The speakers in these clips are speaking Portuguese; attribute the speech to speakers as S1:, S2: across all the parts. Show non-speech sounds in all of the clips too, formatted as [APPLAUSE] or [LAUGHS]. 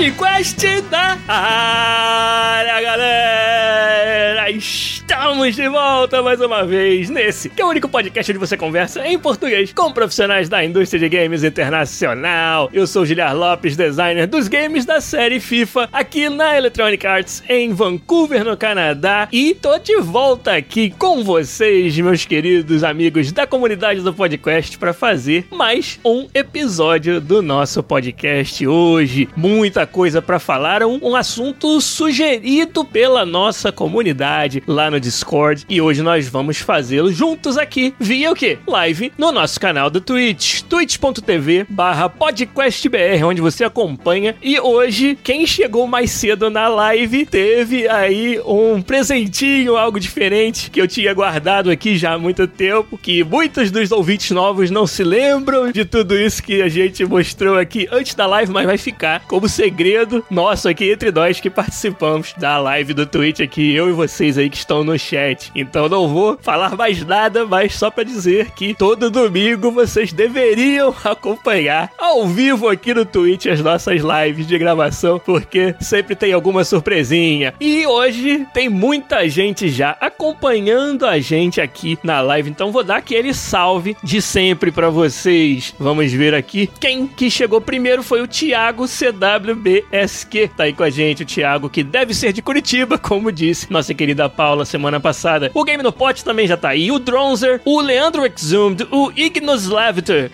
S1: Podcast da área, galera! Estamos de volta mais uma vez nesse, que é o único podcast onde você conversa em português com profissionais da indústria de games internacional. Eu sou Giliar Lopes, designer dos games da série FIFA, aqui na Electronic Arts em Vancouver, no Canadá, e tô de volta aqui com vocês, meus queridos amigos da comunidade do podcast, para fazer mais um episódio do nosso podcast hoje. Muita coisa para falar, um, um assunto sugerido pela nossa comunidade lá no Discord e hoje nós vamos fazê-lo juntos aqui via o quê? Live no nosso canal do Twitch, twitch.tv barra podcastbr, onde você acompanha e hoje quem chegou mais cedo na live teve aí um presentinho, algo diferente que eu tinha guardado aqui já há muito tempo, que muitos dos ouvintes novos não se lembram de tudo isso que a gente mostrou aqui antes da live, mas vai ficar como segredo nosso aqui entre nós que participamos da live do Twitch aqui, eu e vocês aí que estão no chat. Então não vou falar mais nada, mas só para dizer que todo domingo vocês deveriam [LAUGHS] acompanhar ao vivo aqui no Twitch as nossas lives de gravação, porque sempre tem alguma surpresinha. E hoje tem muita gente já acompanhando a gente aqui na live, então vou dar aquele salve de sempre para vocês. Vamos ver aqui. Quem que chegou primeiro foi o Thiago CWBSQ. Tá aí com a gente, o Thiago, que deve ser de Curitiba, como disse nossa querida Paula semana passada. O Game no Pot também já tá aí. O Dronzer, o Leandro Exhumed, o Ignos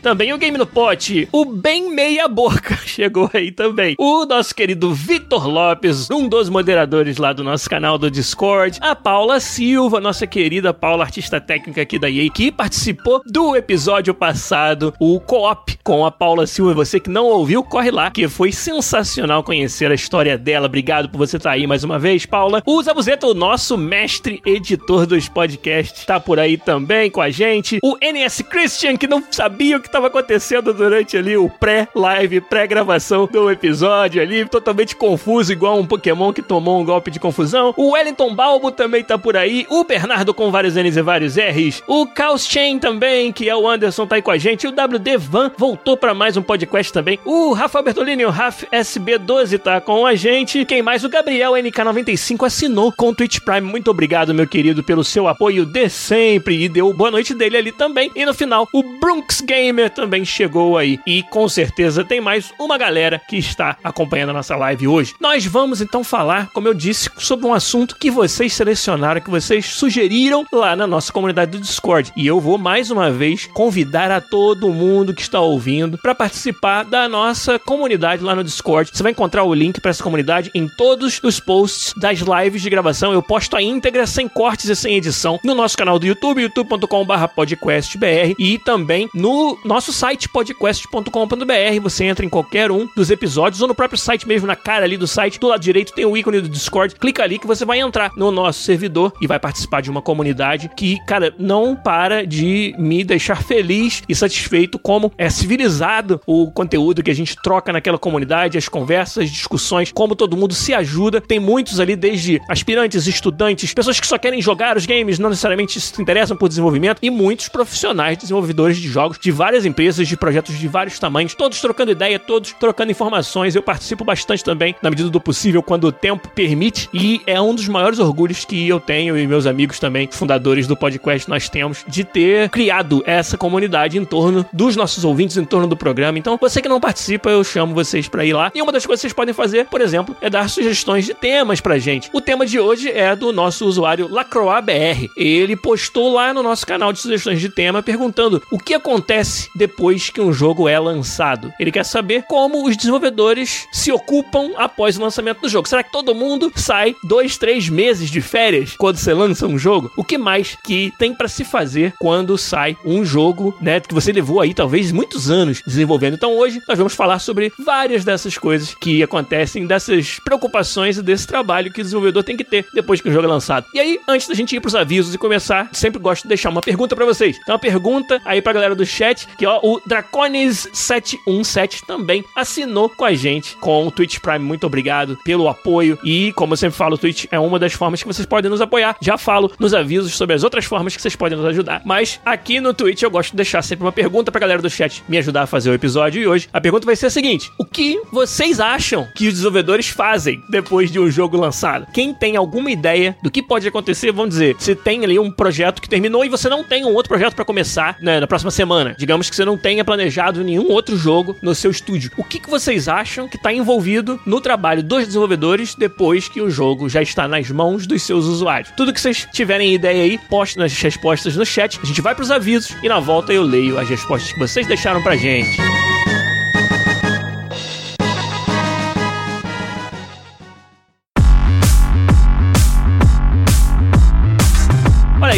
S1: também o Game no Pot, o Bem Meia Boca [LAUGHS] chegou aí também. O nosso querido Vitor Lopes, um dos moderadores lá do nosso canal do Discord. A Paula Silva, nossa querida Paula, artista técnica aqui da EA, que participou do episódio passado, o Co-op com a Paula Silva. Você que não ouviu, corre lá, que foi sensacional conhecer a história dela. Obrigado por você estar tá aí mais uma vez, Paula. O Zabuzeta, o nosso mestre editor dos podcasts, tá por aí também com a gente. O NS Christian, que não sabia o que estava acontecendo durante ali o pré-live, pré-gravação do episódio ali, totalmente confuso, igual um Pokémon que tomou um golpe de confusão. O Wellington Balbo também tá por aí. O Bernardo com vários N's e vários R's. O Chaos Chain também, que é o Anderson, tá aí com a gente. O WD Van voltou para mais um podcast também. O Rafa Bertolini, o Raf SB12 tá com a gente. Quem mais? O Gabriel NK95 assinou com o Twitch Prime. Muito obrigado obrigado, meu querido, pelo seu apoio de sempre e deu boa noite dele ali também. E no final, o Brunks Gamer também chegou aí. E com certeza tem mais uma galera que está acompanhando a nossa live hoje. Nós vamos então falar, como eu disse, sobre um assunto que vocês selecionaram, que vocês sugeriram lá na nossa comunidade do Discord. E eu vou mais uma vez convidar a todo mundo que está ouvindo para participar da nossa comunidade lá no Discord. Você vai encontrar o link para essa comunidade em todos os posts das lives de gravação. Eu posto a íntegra sem cortes e sem edição no nosso canal do YouTube, youtube.com.br podcastbr e também no nosso site podquest.com.br. Você entra em qualquer um dos episódios ou no próprio site mesmo, na cara ali do site, do lado direito tem o ícone do Discord. Clica ali que você vai entrar no nosso servidor e vai participar de uma comunidade que, cara, não para de me deixar feliz e satisfeito como é civilizado o conteúdo que a gente troca naquela comunidade, as conversas, as discussões, como todo mundo se ajuda. Tem muitos ali, desde aspirantes, estudantes, pessoas que que só querem jogar os games, não necessariamente se interessam por desenvolvimento, e muitos profissionais desenvolvedores de jogos de várias empresas, de projetos de vários tamanhos, todos trocando ideia, todos trocando informações. Eu participo bastante também, na medida do possível, quando o tempo permite, e é um dos maiores orgulhos que eu tenho e meus amigos também, fundadores do podcast, nós temos de ter criado essa comunidade em torno dos nossos ouvintes, em torno do programa. Então, você que não participa, eu chamo vocês para ir lá. E uma das coisas que vocês podem fazer, por exemplo, é dar sugestões de temas pra gente. O tema de hoje é do nosso usuário usuário LacroixBR. Ele postou lá no nosso canal de sugestões de tema perguntando o que acontece depois que um jogo é lançado. Ele quer saber como os desenvolvedores se ocupam após o lançamento do jogo. Será que todo mundo sai dois, três meses de férias quando você lança um jogo? O que mais que tem para se fazer quando sai um jogo, né, que você levou aí talvez muitos anos desenvolvendo? Então hoje nós vamos falar sobre várias dessas coisas que acontecem, dessas preocupações e desse trabalho que o desenvolvedor tem que ter depois que o jogo é lançado. E aí, antes da gente ir pros avisos e começar, sempre gosto de deixar uma pergunta para vocês. Então, uma pergunta aí pra galera do chat, que ó, o Dracones717 também assinou com a gente com o Twitch Prime. Muito obrigado pelo apoio. E, como eu sempre falo, o Twitch é uma das formas que vocês podem nos apoiar. Já falo nos avisos sobre as outras formas que vocês podem nos ajudar. Mas aqui no Twitch eu gosto de deixar sempre uma pergunta pra galera do chat me ajudar a fazer o episódio. E hoje a pergunta vai ser a seguinte: O que vocês acham que os desenvolvedores fazem depois de um jogo lançado? Quem tem alguma ideia do que pode acontecer, vamos dizer, se tem ali um projeto que terminou e você não tem um outro projeto para começar né, na próxima semana. Digamos que você não tenha planejado nenhum outro jogo no seu estúdio. O que, que vocês acham que está envolvido no trabalho dos desenvolvedores depois que o jogo já está nas mãos dos seus usuários? Tudo que vocês tiverem ideia aí, poste nas respostas no chat. A gente vai para os avisos e na volta eu leio as respostas que vocês deixaram pra gente.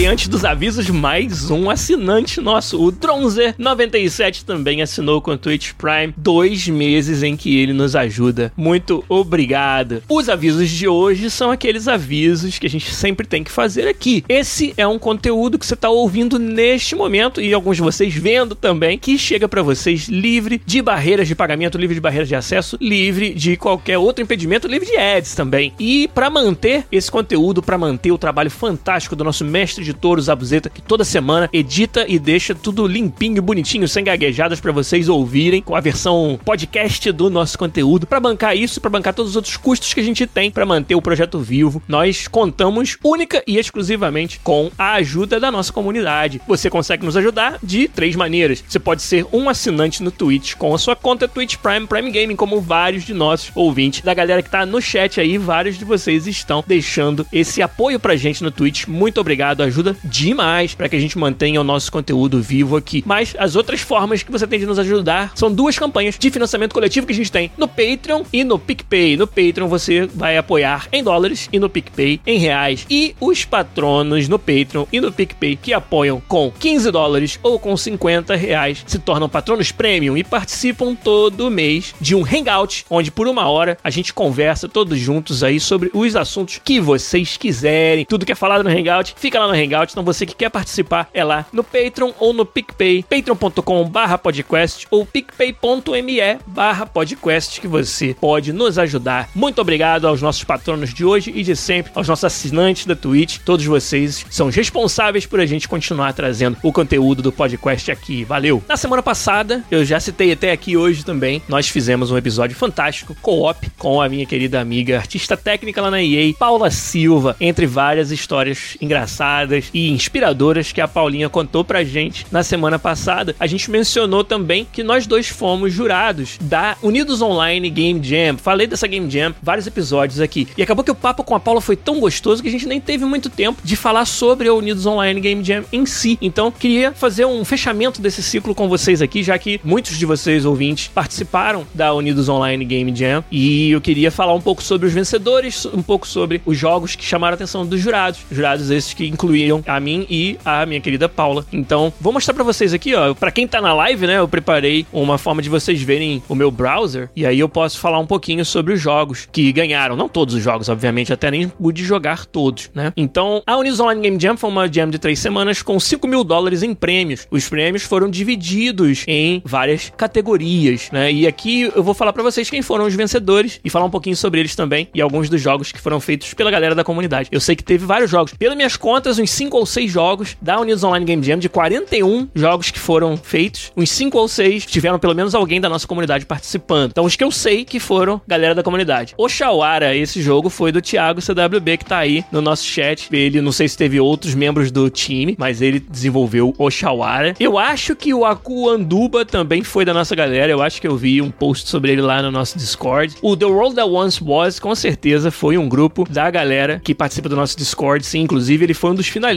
S1: Antes dos avisos, mais um assinante nosso. O Dronzer97 também assinou com o Twitch Prime dois meses em que ele nos ajuda. Muito obrigado. Os avisos de hoje são aqueles avisos que a gente sempre tem que fazer aqui. Esse é um conteúdo que você está ouvindo neste momento e alguns de vocês vendo também, que chega para vocês livre de barreiras de pagamento, livre de barreiras de acesso, livre de qualquer outro impedimento, livre de ads também. E para manter esse conteúdo, para manter o trabalho fantástico do nosso mestre mestre de touros Zabuzeta, que toda semana edita e deixa tudo limpinho bonitinho, sem gaguejadas para vocês ouvirem, com a versão podcast do nosso conteúdo. Para bancar isso, para bancar todos os outros custos que a gente tem para manter o projeto vivo, nós contamos única e exclusivamente com a ajuda da nossa comunidade. Você consegue nos ajudar de três maneiras. Você pode ser um assinante no Twitch com a sua conta Twitch Prime Prime Gaming, como vários de nossos ouvintes, da galera que tá no chat aí, vários de vocês estão deixando esse apoio pra gente no Twitch. Muito obrigado ajuda demais para que a gente mantenha o nosso conteúdo vivo aqui. Mas as outras formas que você tem de nos ajudar são duas campanhas de financiamento coletivo que a gente tem no Patreon e no PicPay. No Patreon você vai apoiar em dólares e no PicPay em reais. E os patronos no Patreon e no PicPay que apoiam com 15 dólares ou com 50 reais se tornam patronos premium e participam todo mês de um hangout onde por uma hora a gente conversa todos juntos aí sobre os assuntos que vocês quiserem. Tudo que é falado no hangout fica lá no Hangout. Então você que quer participar é lá no Patreon ou no PicPay, patreon.com barra podcast ou picpay.me barra podcast que você pode nos ajudar. Muito obrigado aos nossos patronos de hoje e de sempre, aos nossos assinantes da Twitch. Todos vocês são responsáveis por a gente continuar trazendo o conteúdo do podcast aqui. Valeu! Na semana passada, eu já citei até aqui hoje também, nós fizemos um episódio fantástico, co-op, com a minha querida amiga, artista técnica lá na EA, Paula Silva, entre várias histórias engraçadas e inspiradoras que a Paulinha contou pra gente na semana passada, a gente mencionou também que nós dois fomos jurados da Unidos Online Game Jam. Falei dessa Game Jam vários episódios aqui. E acabou que o papo com a Paula foi tão gostoso que a gente nem teve muito tempo de falar sobre a Unidos Online Game Jam em si. Então, queria fazer um fechamento desse ciclo com vocês aqui, já que muitos de vocês ouvintes participaram da Unidos Online Game Jam e eu queria falar um pouco sobre os vencedores, um pouco sobre os jogos que chamaram a atenção dos jurados. Jurados esses que incluíram a mim e a minha querida Paula. Então, vou mostrar para vocês aqui, ó. Para quem tá na live, né, eu preparei uma forma de vocês verem o meu browser e aí eu posso falar um pouquinho sobre os jogos que ganharam. Não todos os jogos, obviamente, até nem pude jogar todos, né? Então, a Unis Online Game Jam foi uma jam de três semanas com 5 mil dólares em prêmios. Os prêmios foram divididos em várias categorias, né? E aqui eu vou falar para vocês quem foram os vencedores e falar um pouquinho sobre eles também e alguns dos jogos que foram feitos pela galera da comunidade. Eu sei que teve vários jogos. Pelas minhas contas, uns 5 ou 6 jogos da Unidos Online Game Jam, de 41 jogos que foram feitos, uns 5 ou 6 tiveram pelo menos alguém da nossa comunidade participando. Então, os que eu sei que foram galera da comunidade. O Shawara, esse jogo foi do Thiago CWB, que tá aí no nosso chat. Ele, não sei se teve outros membros do time, mas ele desenvolveu o Shawara. Eu acho que o Aku Anduba também foi da nossa galera. Eu acho que eu vi um post sobre ele lá no nosso Discord. O The World That Once Was, com certeza, foi um grupo da galera que participa do nosso Discord. Sim, inclusive ele foi um dos finalistas.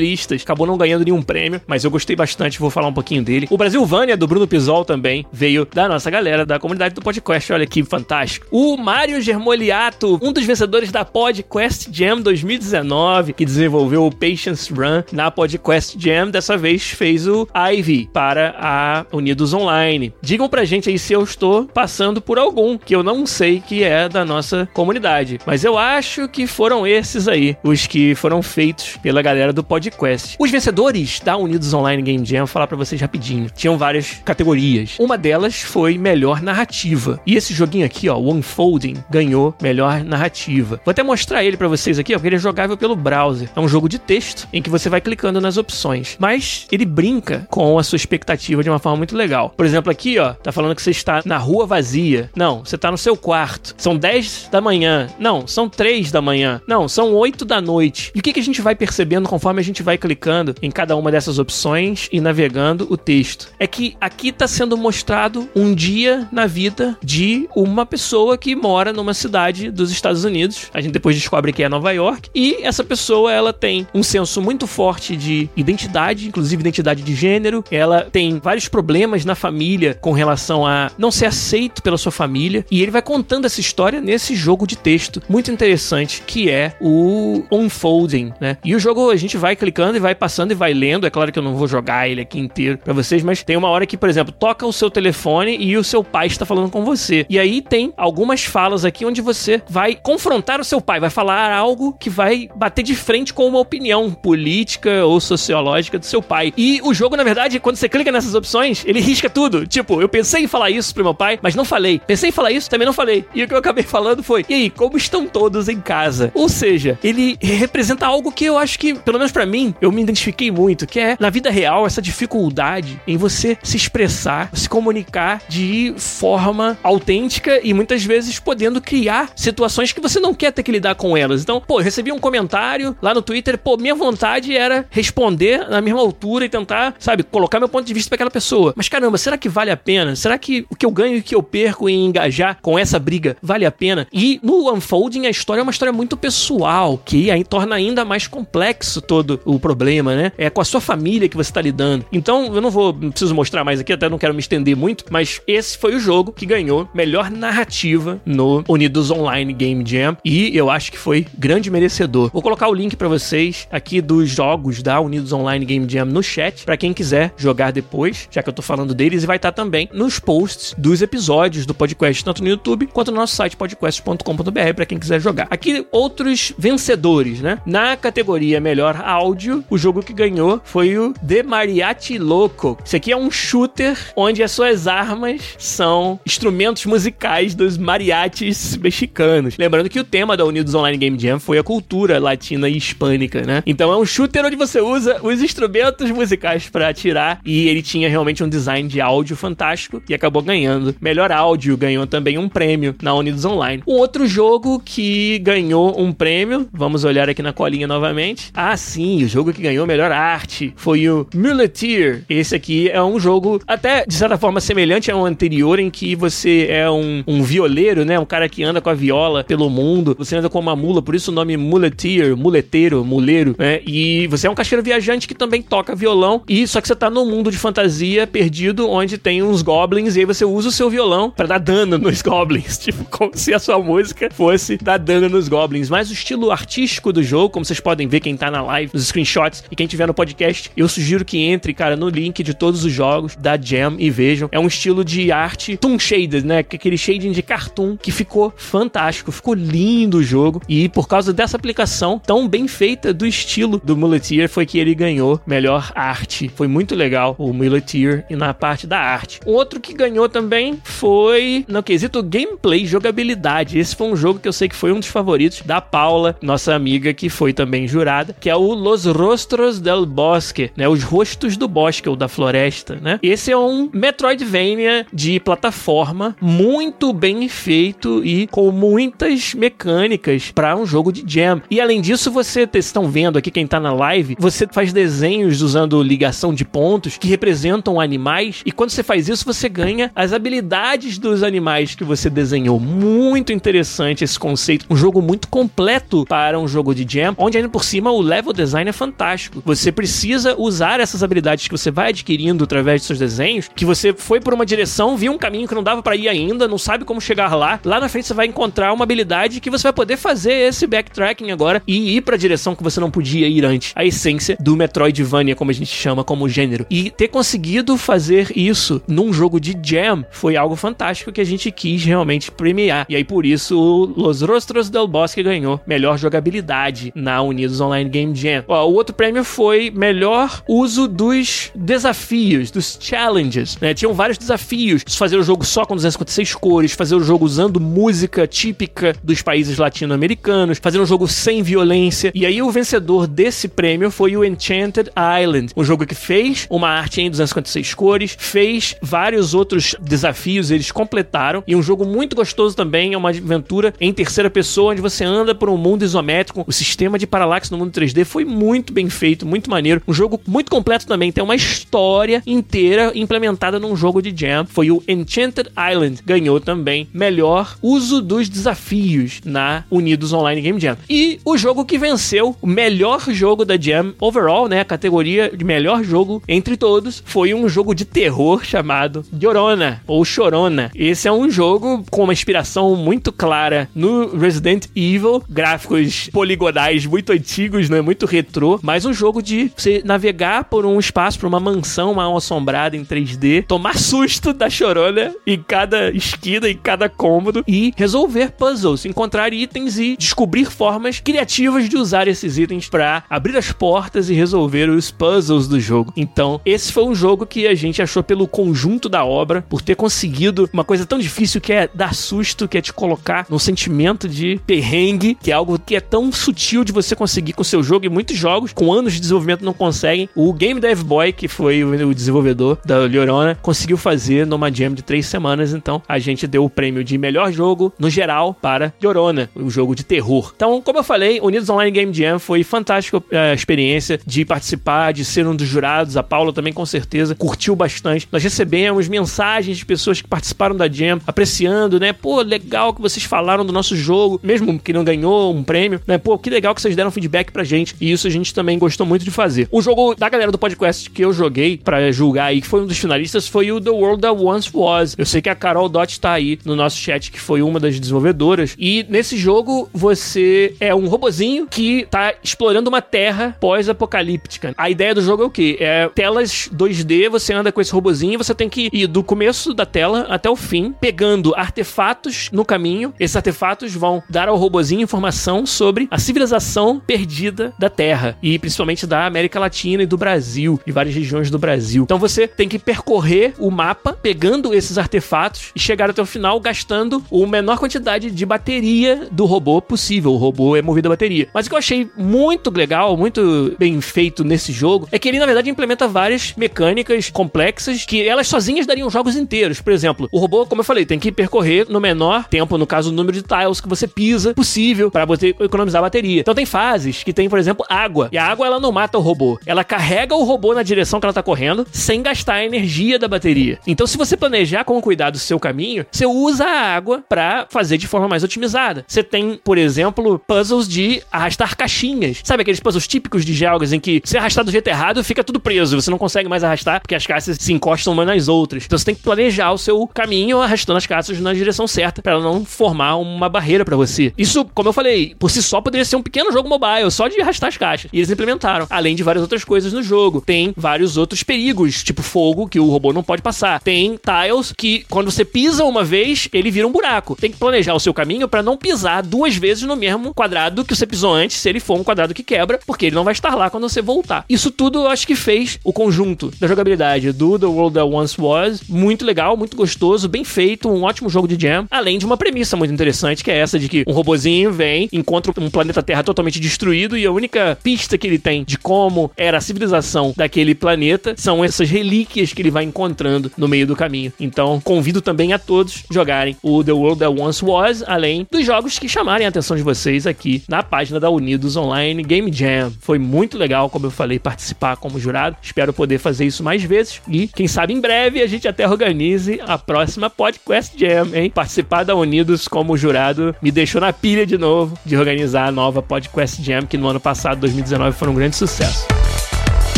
S1: Acabou não ganhando nenhum prêmio, mas eu gostei bastante. Vou falar um pouquinho dele. O Brasil Vânia, do Bruno Pisol, também veio da nossa galera, da comunidade do podcast. Olha que fantástico. O Mário Germoliato, um dos vencedores da PodQuest Jam 2019, que desenvolveu o Patience Run na PodQuest Jam, dessa vez fez o Ivy para a Unidos Online. Digam pra gente aí se eu estou passando por algum que eu não sei que é da nossa comunidade, mas eu acho que foram esses aí, os que foram feitos pela galera do PodQuest. Os vencedores da Unidos Online Game Jam, vou falar para vocês rapidinho, tinham várias categorias. Uma delas foi melhor narrativa. E esse joguinho aqui, ó, o Unfolding, ganhou melhor narrativa. Vou até mostrar ele para vocês aqui, ó, porque ele é jogável pelo browser. É um jogo de texto em que você vai clicando nas opções, mas ele brinca com a sua expectativa de uma forma muito legal. Por exemplo, aqui, ó, tá falando que você está na rua vazia. Não, você tá no seu quarto. São 10 da manhã. Não, são 3 da manhã. Não, são 8 da noite. E o que, que a gente vai percebendo conforme a gente vai clicando em cada uma dessas opções e navegando o texto? É que aqui tá sendo mostrado um dia na vida de uma pessoa que mora numa cidade dos Estados Unidos. A gente depois descobre que é Nova York. E essa pessoa, ela tem um senso muito forte de identidade, inclusive identidade de gênero. Ela tem vários problemas na família com relação a não ser aceito pela sua família. E ele vai contando essa história nesse jogo de texto muito interessante que é o Unfolding, né? E o jogo a gente vai clicando e vai passando e vai lendo. É claro que eu não vou jogar ele aqui inteiro para vocês, mas tem uma hora que, por exemplo, toca o seu telefone e o seu pai está falando com você. E aí tem algumas falas aqui onde você vai confrontar o seu pai, vai falar algo que vai bater de frente com uma opinião política ou sociológica do seu pai. E o jogo, na verdade, quando você clica nessas opções, ele risca tudo. Tipo, eu pensei em falar isso pro meu pai, mas não falei. Pensei em falar isso, também não falei. E o que eu acabei falando foi: e aí, como estão todos em casa? Ou seja, ele representa algo que eu acho que, pelo menos para mim, eu me identifiquei muito, que é na vida real essa dificuldade em você se expressar, se comunicar de forma autêntica e muitas vezes podendo criar situações que você não quer ter que lidar com elas. Então, pô, eu recebi um comentário lá no Twitter, pô, minha vontade era responder na mesma altura e tentar, sabe, colocar meu ponto de vista para aquela pessoa. Mas caramba, será que vale a pena? Será que o que eu ganho e o que eu perco em engajar com essa briga vale a pena? E no Unfolding a história é uma história muito pessoal, que aí torna ainda mais complexo todo o problema, né? É com a sua família que você tá lidando. Então, eu não vou, preciso mostrar mais aqui, até não quero me estender muito, mas esse foi o jogo que ganhou melhor narrativa no Unidos Online Game Jam e eu acho que foi grande merecedor. Vou colocar o link para vocês aqui dos jogos da Unidos Online Game Jam no chat para quem quiser jogar depois, já que eu tô falando deles e vai estar tá também nos posts dos episódios do podcast tanto no YouTube quanto no nosso site podcast.com.br para quem quiser jogar. Aqui outros vencedores, né? Na categoria melhor áudio, o jogo que ganhou foi o The Mariachi Loco. Isso aqui é um shooter onde as suas armas são instrumentos musicais dos mariachis mexicanos. Lembrando que o tema da Unidos Online Game Jam foi a cultura latina e hispânica, né? Então é um shooter onde você usa os instrumentos musicais para atirar e ele tinha realmente um design de áudio fantástico e acabou ganhando. Melhor áudio ganhou também um prêmio na Unidos Online. Um outro jogo que ganhou um prêmio, vamos olhar aqui na colinha novamente. Ah, sim, o jogo que ganhou melhor arte foi o Muleteer. Esse aqui é um jogo até de certa forma semelhante ao anterior em que você é um, um violeiro, né? Um cara que anda com a viola pelo mundo. Você anda com uma mula, por isso o nome Muleteer, muleteiro, muleiro, né? E você é um caixeiro viajante que também toca violão. E só que você tá num mundo de fantasia perdido onde tem uns goblins e aí você usa o seu violão para dar dano [LAUGHS] nos goblins. Tipo, como se a sua música fosse dar dano nos goblins. Mas o estilo artístico do jogo, como vocês podem ver quem tá na live, nos screenshots e quem tiver no podcast, eu sugiro que entre, cara, no link de todos os jogos da Jam e vejam. É um estilo de arte toon shaded, né? Aquele shading de cartoon que ficou fantástico, ficou lindo o jogo. E por causa dessa aplicação tão bem feita do estilo do Muleteer, foi que ele ganhou melhor arte. Foi muito legal o Muleteer e na parte da arte. Outro que ganhou também foi no quesito gameplay, jogabilidade. Esse foi um jogo que eu sei que foi um dos favoritos da Paula, nossa amiga que foi também jurada, que é o Los Rostros del Bosque, né? Os rostos do bosque ou da floresta, né? Esse é um Metroidvania de plataforma muito bem feito e com muitas mecânicas para um jogo de jam. E além disso, você estão vendo aqui quem tá na live, você faz desenhos usando ligação de pontos que representam animais e quando você faz isso, você ganha as habilidades dos animais que você desenhou. Muito interessante esse conceito. Um jogo muito completo para um jogo de jam, onde ainda por cima o level design é fantástico. Você precisa usar essas habilidades que você vai adquirindo através de seus desenhos, que você foi por uma direção, viu um caminho que não dava para ir ainda, não sabe como chegar lá. Lá na frente você vai encontrar uma habilidade que você vai poder fazer esse backtracking agora e ir para a direção que você não podia ir antes. A essência do Metroidvania, como a gente chama como gênero. E ter conseguido fazer isso num jogo de jam foi algo fantástico que a gente quis realmente premiar. E aí por isso o Los Rostros del Bosque ganhou melhor jogabilidade na Unidos Online Game Jam. Ó, o outro prêmio foi melhor uso dos desafios, dos challenges. Né? Tinham vários desafios. Fazer o jogo só com 256 cores, fazer o jogo usando música típica dos países latino-americanos, fazer um jogo sem violência. E aí o vencedor desse prêmio foi o Enchanted Island, um jogo que fez uma arte em 256 cores, fez vários outros desafios, eles completaram. E um jogo muito gostoso também, é uma aventura em terceira pessoa, onde você anda por um mundo isométrico. O sistema de paralaxe no mundo 3D foi muito bem feito, muito maneiro. Um jogo muito completo também, tem uma história inteira implementada num jogo de jam. Foi o Enchanted Island, ganhou também melhor uso dos desafios na Unidos Online Game Jam. E o jogo que venceu o melhor jogo da Jam overall, né, a categoria de melhor jogo entre todos, foi um jogo de terror chamado Llorona ou Chorona. Esse é um jogo com uma inspiração muito clara no Resident Evil, gráficos poligonais muito antigos, né, muito retrô, mas um jogo de você navegar por um espaço, por uma mansão mal assombrada em 3D, tomar susto da Chorona em cada esquina, em cada cômodo e resolver puzzles, encontrar itens e descobrir formas criativas de usar esses itens para abrir as portas e resolver os puzzles do jogo. Então, esse foi um jogo que a gente achou pelo conjunto da obra, por ter conseguido uma coisa tão difícil que é dar susto, que é te colocar num sentimento de perrengue, que é algo que é tão sutil de você conseguir com o seu jogo e muitos jogos com anos de desenvolvimento não conseguem. O Game Dev Boy, que foi o desenvolvedor da Llorona, conseguiu fazer numa jam de três semanas, então a gente deu o prêmio de melhor jogo no geral para Llorona, o um jogo de terror. Então, como eu falei, Unidos Online Game Jam foi fantástica a experiência de participar, de ser um dos jurados. A Paula também com certeza curtiu bastante. Nós recebemos mensagens de pessoas que participaram da Jam, apreciando, né? Pô, legal que vocês falaram do nosso jogo, mesmo que não ganhou um prêmio, né? Pô, que legal que vocês deram feedback pra gente. E isso a gente também gostou muito de fazer. O jogo da galera do podcast que eu joguei para julgar aí, que foi um dos finalistas, foi o The World That Once Was. Eu sei que a Carol Dot tá aí no nosso chat, que foi uma das desenvolvedoras. E nesse jogo, você é um robozinho que tá explorando uma terra pós-apocalíptica. A ideia do jogo é o quê? É telas 2D, você anda com esse robozinho, você tem que ir do começo da tela até o fim, pegando artefatos no caminho. Esses artefatos vão dar ao robozinho informação sobre a civilização perdida da Terra e principalmente da América Latina e do Brasil, de várias regiões do Brasil. Então você tem que percorrer o mapa pegando esses artefatos e chegar até o final gastando a menor quantidade de bateria do robô possível. O robô é movido a bateria. Mas o que eu achei muito legal, muito bem feito nesse jogo, é que ele na verdade implementa várias mecânicas complexas que elas sozinhas dariam jogos inteiros. Por exemplo, o robô, como eu falei, tem que percorrer no menor tempo, no caso, o número de tiles que você pisa possível para você economizar bateria. Então tem fases que tem, por exemplo, água. E a água ela não mata o robô. Ela carrega o robô na direção que ela tá correndo sem gastar a energia da bateria. Então se você planejar com cuidado o seu caminho, você usa a água para fazer de forma mais otimizada. Você tem, por exemplo, puzzles de arrastar caixinhas. Sabe aqueles puzzles típicos de jogos em que se arrastar do jeito errado, fica tudo preso. Você não consegue mais arrastar porque as caixas se encostam umas nas outras. Então você tem que planejar o seu caminho arrastando as caixas na direção certa para não formar uma barreira para você. Isso, como eu falei, por si só poderia ser um pequeno jogo mobile, só de arrastar as caixas. E eles implementaram, além de várias outras coisas no jogo. Tem vários outros perigos, tipo fogo, que o robô não pode passar. Tem tiles que, quando você pisa uma vez, ele vira um buraco. Tem que planejar o seu caminho para não pisar duas vezes no mesmo quadrado que você pisou antes, se ele for um quadrado que quebra, porque ele não vai estar lá quando você voltar. Isso tudo eu acho que fez o conjunto da jogabilidade do The World That Once Was muito legal, muito gostoso, bem feito, um ótimo jogo de jam, além de uma premissa muito interessante, que é essa de que um robozinho vem, encontra um planeta Terra totalmente destruído e a única pista que ele tem de como era a civilização daquele planeta são essas relíquias que ele vai encontrando no meio do caminho. Então, convido também a todos jogarem o The World That Once Was, além dos jogos que chamarem a atenção de vocês aqui na página da Unidos Online Game Jam. Foi muito legal, como eu falei, participar como jurado. Espero poder fazer isso mais vezes e, quem sabe, em breve a gente até organize a próxima Podcast Jam, hein? Participar da Unidos como jurado me deixou na pilha de novo de organizar a nova Podcast Jam, que no ano passado, 2019, foi um grande sucesso.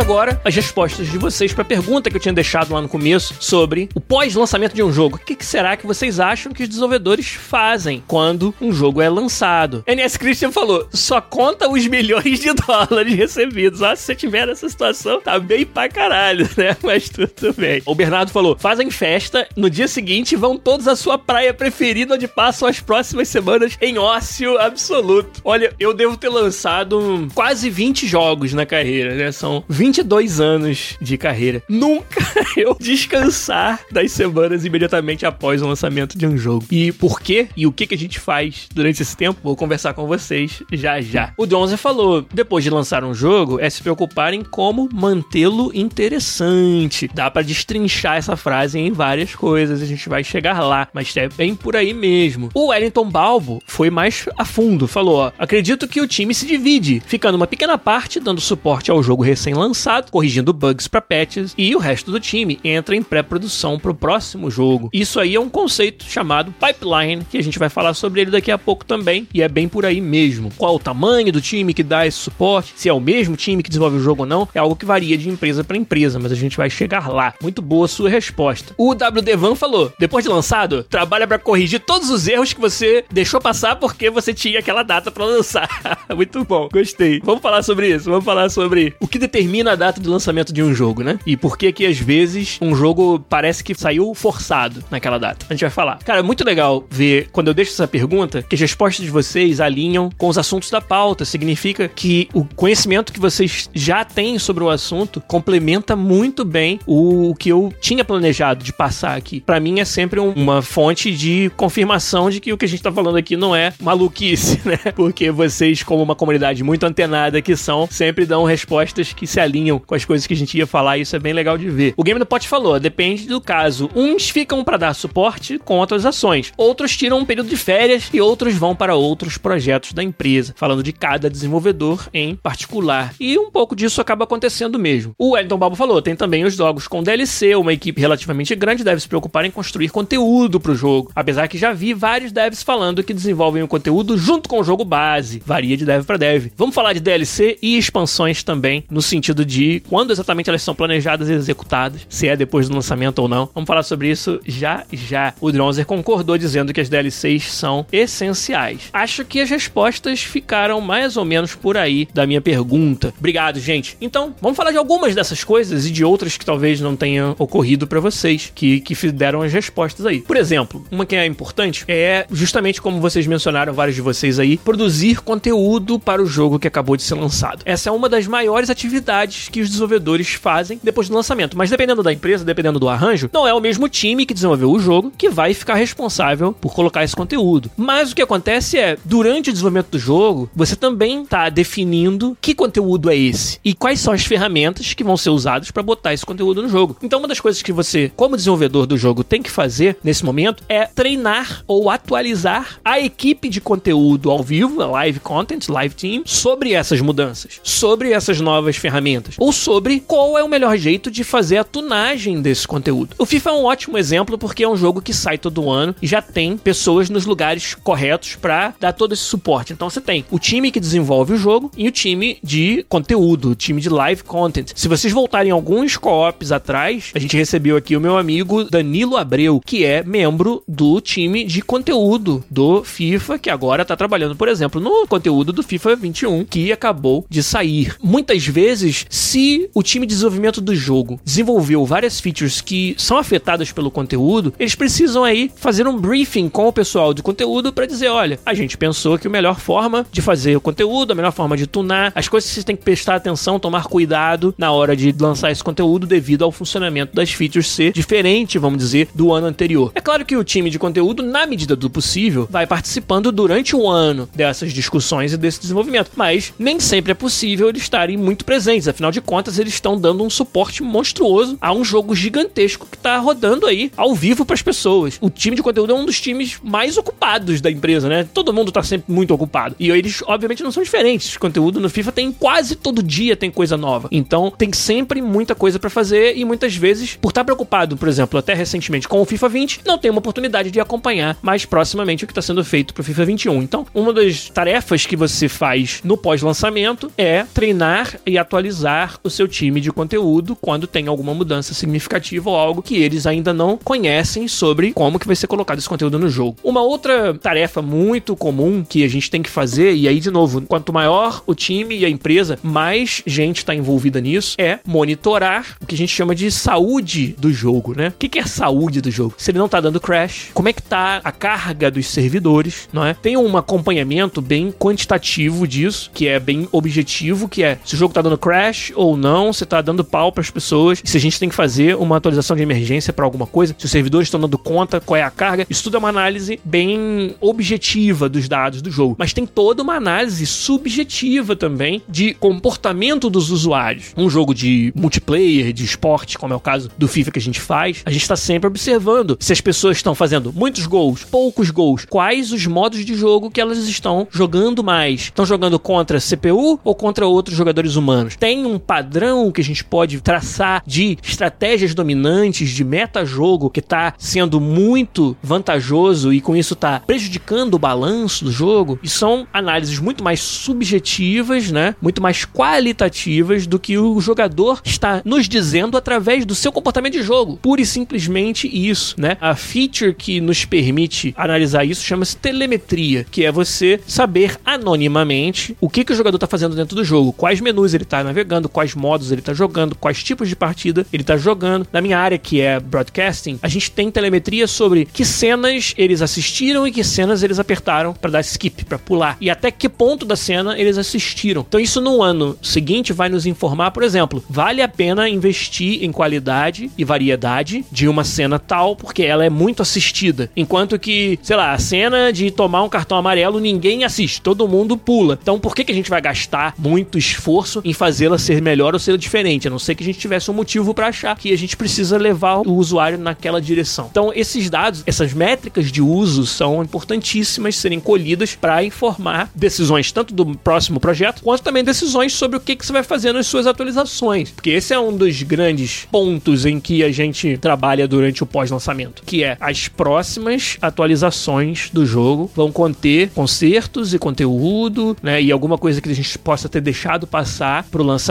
S1: Agora as respostas de vocês para a pergunta que eu tinha deixado lá no começo sobre o pós-lançamento de um jogo. O que, que, será que vocês acham que os desenvolvedores fazem quando um jogo é lançado? NS Christian falou: só conta os milhões de [LAUGHS] dólares recebidos. Ah, se você tiver nessa situação, tá bem pra caralho, né? [LAUGHS] Mas tudo bem. O Bernardo falou: fazem festa, no dia seguinte vão todos à sua praia preferida, onde passam as próximas semanas em ócio absoluto. Olha, eu devo ter lançado quase 20 jogos na carreira, né? São 22 anos de carreira. Nunca [LAUGHS] eu descansar das semanas imediatamente após o lançamento de um jogo. E por quê? E o que, que a gente faz durante esse tempo? Vou conversar com vocês já já. O Donze falou: depois de lançar um jogo, é se preocupar em como mantê-lo interessante. Dá para destrinchar essa frase em várias coisas, a gente vai chegar lá, mas é bem por aí mesmo. O Wellington Balbo foi mais a fundo, falou: ó, acredito que o time se divide, ficando uma pequena parte dando suporte ao jogo recém-lançado lançado, corrigindo bugs para patches, e o resto do time entra em pré-produção para o próximo jogo. Isso aí é um conceito chamado pipeline, que a gente vai falar sobre ele daqui a pouco também, e é bem por aí mesmo. Qual o tamanho do time que dá esse suporte, se é o mesmo time que desenvolve o jogo ou não, é algo que varia de empresa para empresa, mas a gente vai chegar lá. Muito boa sua resposta. O WD Van falou: depois de lançado, trabalha para corrigir todos os erros que você deixou passar porque você tinha aquela data para lançar. [LAUGHS] Muito bom, gostei. Vamos falar sobre isso, vamos falar sobre o que determina determina a data do lançamento de um jogo, né? E por que que às vezes um jogo parece que saiu forçado naquela data. A gente vai falar. Cara, é muito legal ver, quando eu deixo essa pergunta, que as respostas de vocês alinham com os assuntos da pauta. Significa que o conhecimento que vocês já têm sobre o assunto complementa muito bem o que eu tinha planejado de passar aqui. Para mim é sempre um, uma fonte de confirmação de que o que a gente tá falando aqui não é maluquice, [LAUGHS] né? Porque vocês, como uma comunidade muito antenada que são, sempre dão respostas que se alinham com as coisas que a gente ia falar, e isso é bem legal de ver. O Game do Pot falou, depende do caso. Uns ficam para dar suporte com outras ações, outros tiram um período de férias e outros vão para outros projetos da empresa, falando de cada desenvolvedor em particular. E um pouco disso acaba acontecendo mesmo. O Wellington Balbo falou, tem também os jogos com DLC, uma equipe relativamente grande deve se preocupar em construir conteúdo para o jogo, apesar que já vi vários devs falando que desenvolvem o conteúdo junto com o jogo base, varia de dev para dev. Vamos falar de DLC e expansões também, no sentido sentido de quando exatamente elas são planejadas e executadas, se é depois do lançamento ou não. Vamos falar sobre isso já já. O Dronzer concordou dizendo que as DLCs são essenciais. Acho que as respostas ficaram mais ou menos por aí da minha pergunta. Obrigado, gente. Então, vamos falar de algumas dessas coisas e de outras que talvez não tenham ocorrido para vocês, que, que deram as respostas aí. Por exemplo, uma que é importante é justamente como vocês mencionaram, vários de vocês aí, produzir conteúdo para o jogo que acabou de ser lançado. Essa é uma das maiores atividades atividades que os desenvolvedores fazem depois do lançamento. Mas dependendo da empresa, dependendo do arranjo, não é o mesmo time que desenvolveu o jogo que vai ficar responsável por colocar esse conteúdo. Mas o que acontece é, durante o desenvolvimento do jogo, você também está definindo que conteúdo é esse e quais são as ferramentas que vão ser usadas para botar esse conteúdo no jogo. Então, uma das coisas que você, como desenvolvedor do jogo, tem que fazer nesse momento é treinar ou atualizar a equipe de conteúdo ao vivo, a live content, live team, sobre essas mudanças, sobre essas novas ferramentas ferramentas, ou sobre qual é o melhor jeito de fazer a tunagem desse conteúdo. O FIFA é um ótimo exemplo porque é um jogo que sai todo ano e já tem pessoas nos lugares corretos para dar todo esse suporte. Então você tem o time que desenvolve o jogo e o time de conteúdo, o time de live content. Se vocês voltarem alguns co-ops atrás, a gente recebeu aqui o meu amigo Danilo Abreu, que é membro do time de conteúdo do FIFA, que agora tá trabalhando, por exemplo, no conteúdo do FIFA 21, que acabou de sair. Muitas vezes se o time de desenvolvimento do jogo desenvolveu várias features que são afetadas pelo conteúdo, eles precisam aí fazer um briefing com o pessoal de conteúdo para dizer, olha, a gente pensou que a melhor forma de fazer o conteúdo, a melhor forma de tunar, as coisas que vocês têm que prestar atenção, tomar cuidado na hora de lançar esse conteúdo devido ao funcionamento das features ser diferente, vamos dizer, do ano anterior. É claro que o time de conteúdo, na medida do possível, vai participando durante o ano dessas discussões e desse desenvolvimento, mas nem sempre é possível eles estarem muito presentes, afinal de contas, eles estão dando um suporte monstruoso a um jogo gigantesco que está rodando aí ao vivo para as pessoas. O time de conteúdo é um dos times mais ocupados da empresa, né? Todo mundo tá sempre muito ocupado. E eles, obviamente, não são diferentes. O conteúdo no FIFA tem quase todo dia tem coisa nova. Então, tem sempre muita coisa para fazer e muitas vezes, por estar preocupado, por exemplo, até recentemente com o FIFA 20, não tem uma oportunidade de acompanhar mais proximamente o que está sendo feito pro FIFA 21. Então, uma das tarefas que você faz no pós-lançamento é treinar e atualizar o seu time de conteúdo quando tem alguma mudança significativa ou algo que eles ainda não conhecem sobre como que vai ser colocado esse conteúdo no jogo. Uma outra tarefa muito comum que a gente tem que fazer, e aí de novo, quanto maior o time e a empresa, mais gente está envolvida nisso, é monitorar o que a gente chama de saúde do jogo, né? O que é saúde do jogo? Se ele não tá dando crash, como é que tá a carga dos servidores, não é? Tem um acompanhamento bem quantitativo disso, que é bem objetivo, que é se o jogo tá dando crash ou não, se tá dando pau para as pessoas, se a gente tem que fazer uma atualização de emergência para alguma coisa, se os servidores estão dando conta, qual é a carga. Isso tudo é uma análise bem objetiva dos dados do jogo, mas tem toda uma análise subjetiva também de comportamento dos usuários. Um jogo de multiplayer, de esporte, como é o caso do FIFA que a gente faz, a gente está sempre observando se as pessoas estão fazendo muitos gols, poucos gols, quais os modos de jogo que elas estão jogando mais. Estão jogando contra CPU ou contra outros jogadores humanos? Tem um padrão que a gente pode traçar de estratégias dominantes, de meta-jogo que está sendo muito vantajoso e com isso está prejudicando o balanço do jogo? E são análises muito mais subjetivas, né? Muito mais qualitativas do que o jogador está nos dizendo através do seu comportamento de jogo. Pura e simplesmente isso, né? A feature que nos permite analisar isso chama-se telemetria, que é você saber anonimamente o que, que o jogador está fazendo dentro do jogo, quais menus ele está navegando, quais modos ele está jogando, quais tipos de partida ele está jogando. Na minha área, que é broadcasting, a gente tem telemetria sobre que cenas eles assistiram e que cenas eles apertaram para dar skip, para pular, e até que ponto da cena eles assistiram. Então, isso no ano seguinte vai nos informar, por exemplo, vale a pena investir em qualidade e variedade de uma cena tal, porque ela é muito assistida. Enquanto que, sei lá, a cena de tomar um cartão amarelo ninguém assiste, todo mundo pula. Então, por que, que a gente vai gastar muito esforço em fazê-la ser melhor ou ser diferente? A não ser que a gente tivesse um motivo para achar que a gente precisa levar o usuário naquela direção. Então, esses dados, essas métricas de uso são importantíssimas serem colhidas para informar decisões tanto do próximo projeto quanto também decisões sobre o que, que você vai fazer nas suas atualizações. Porque esse é um dos grandes pontos em que a gente trabalha durante o pós-lançamento, que é as próximas atualizações do jogo vão conter consertos e conteúdo, né, e alguma coisa que a gente possa ter deixado passar pro lançamento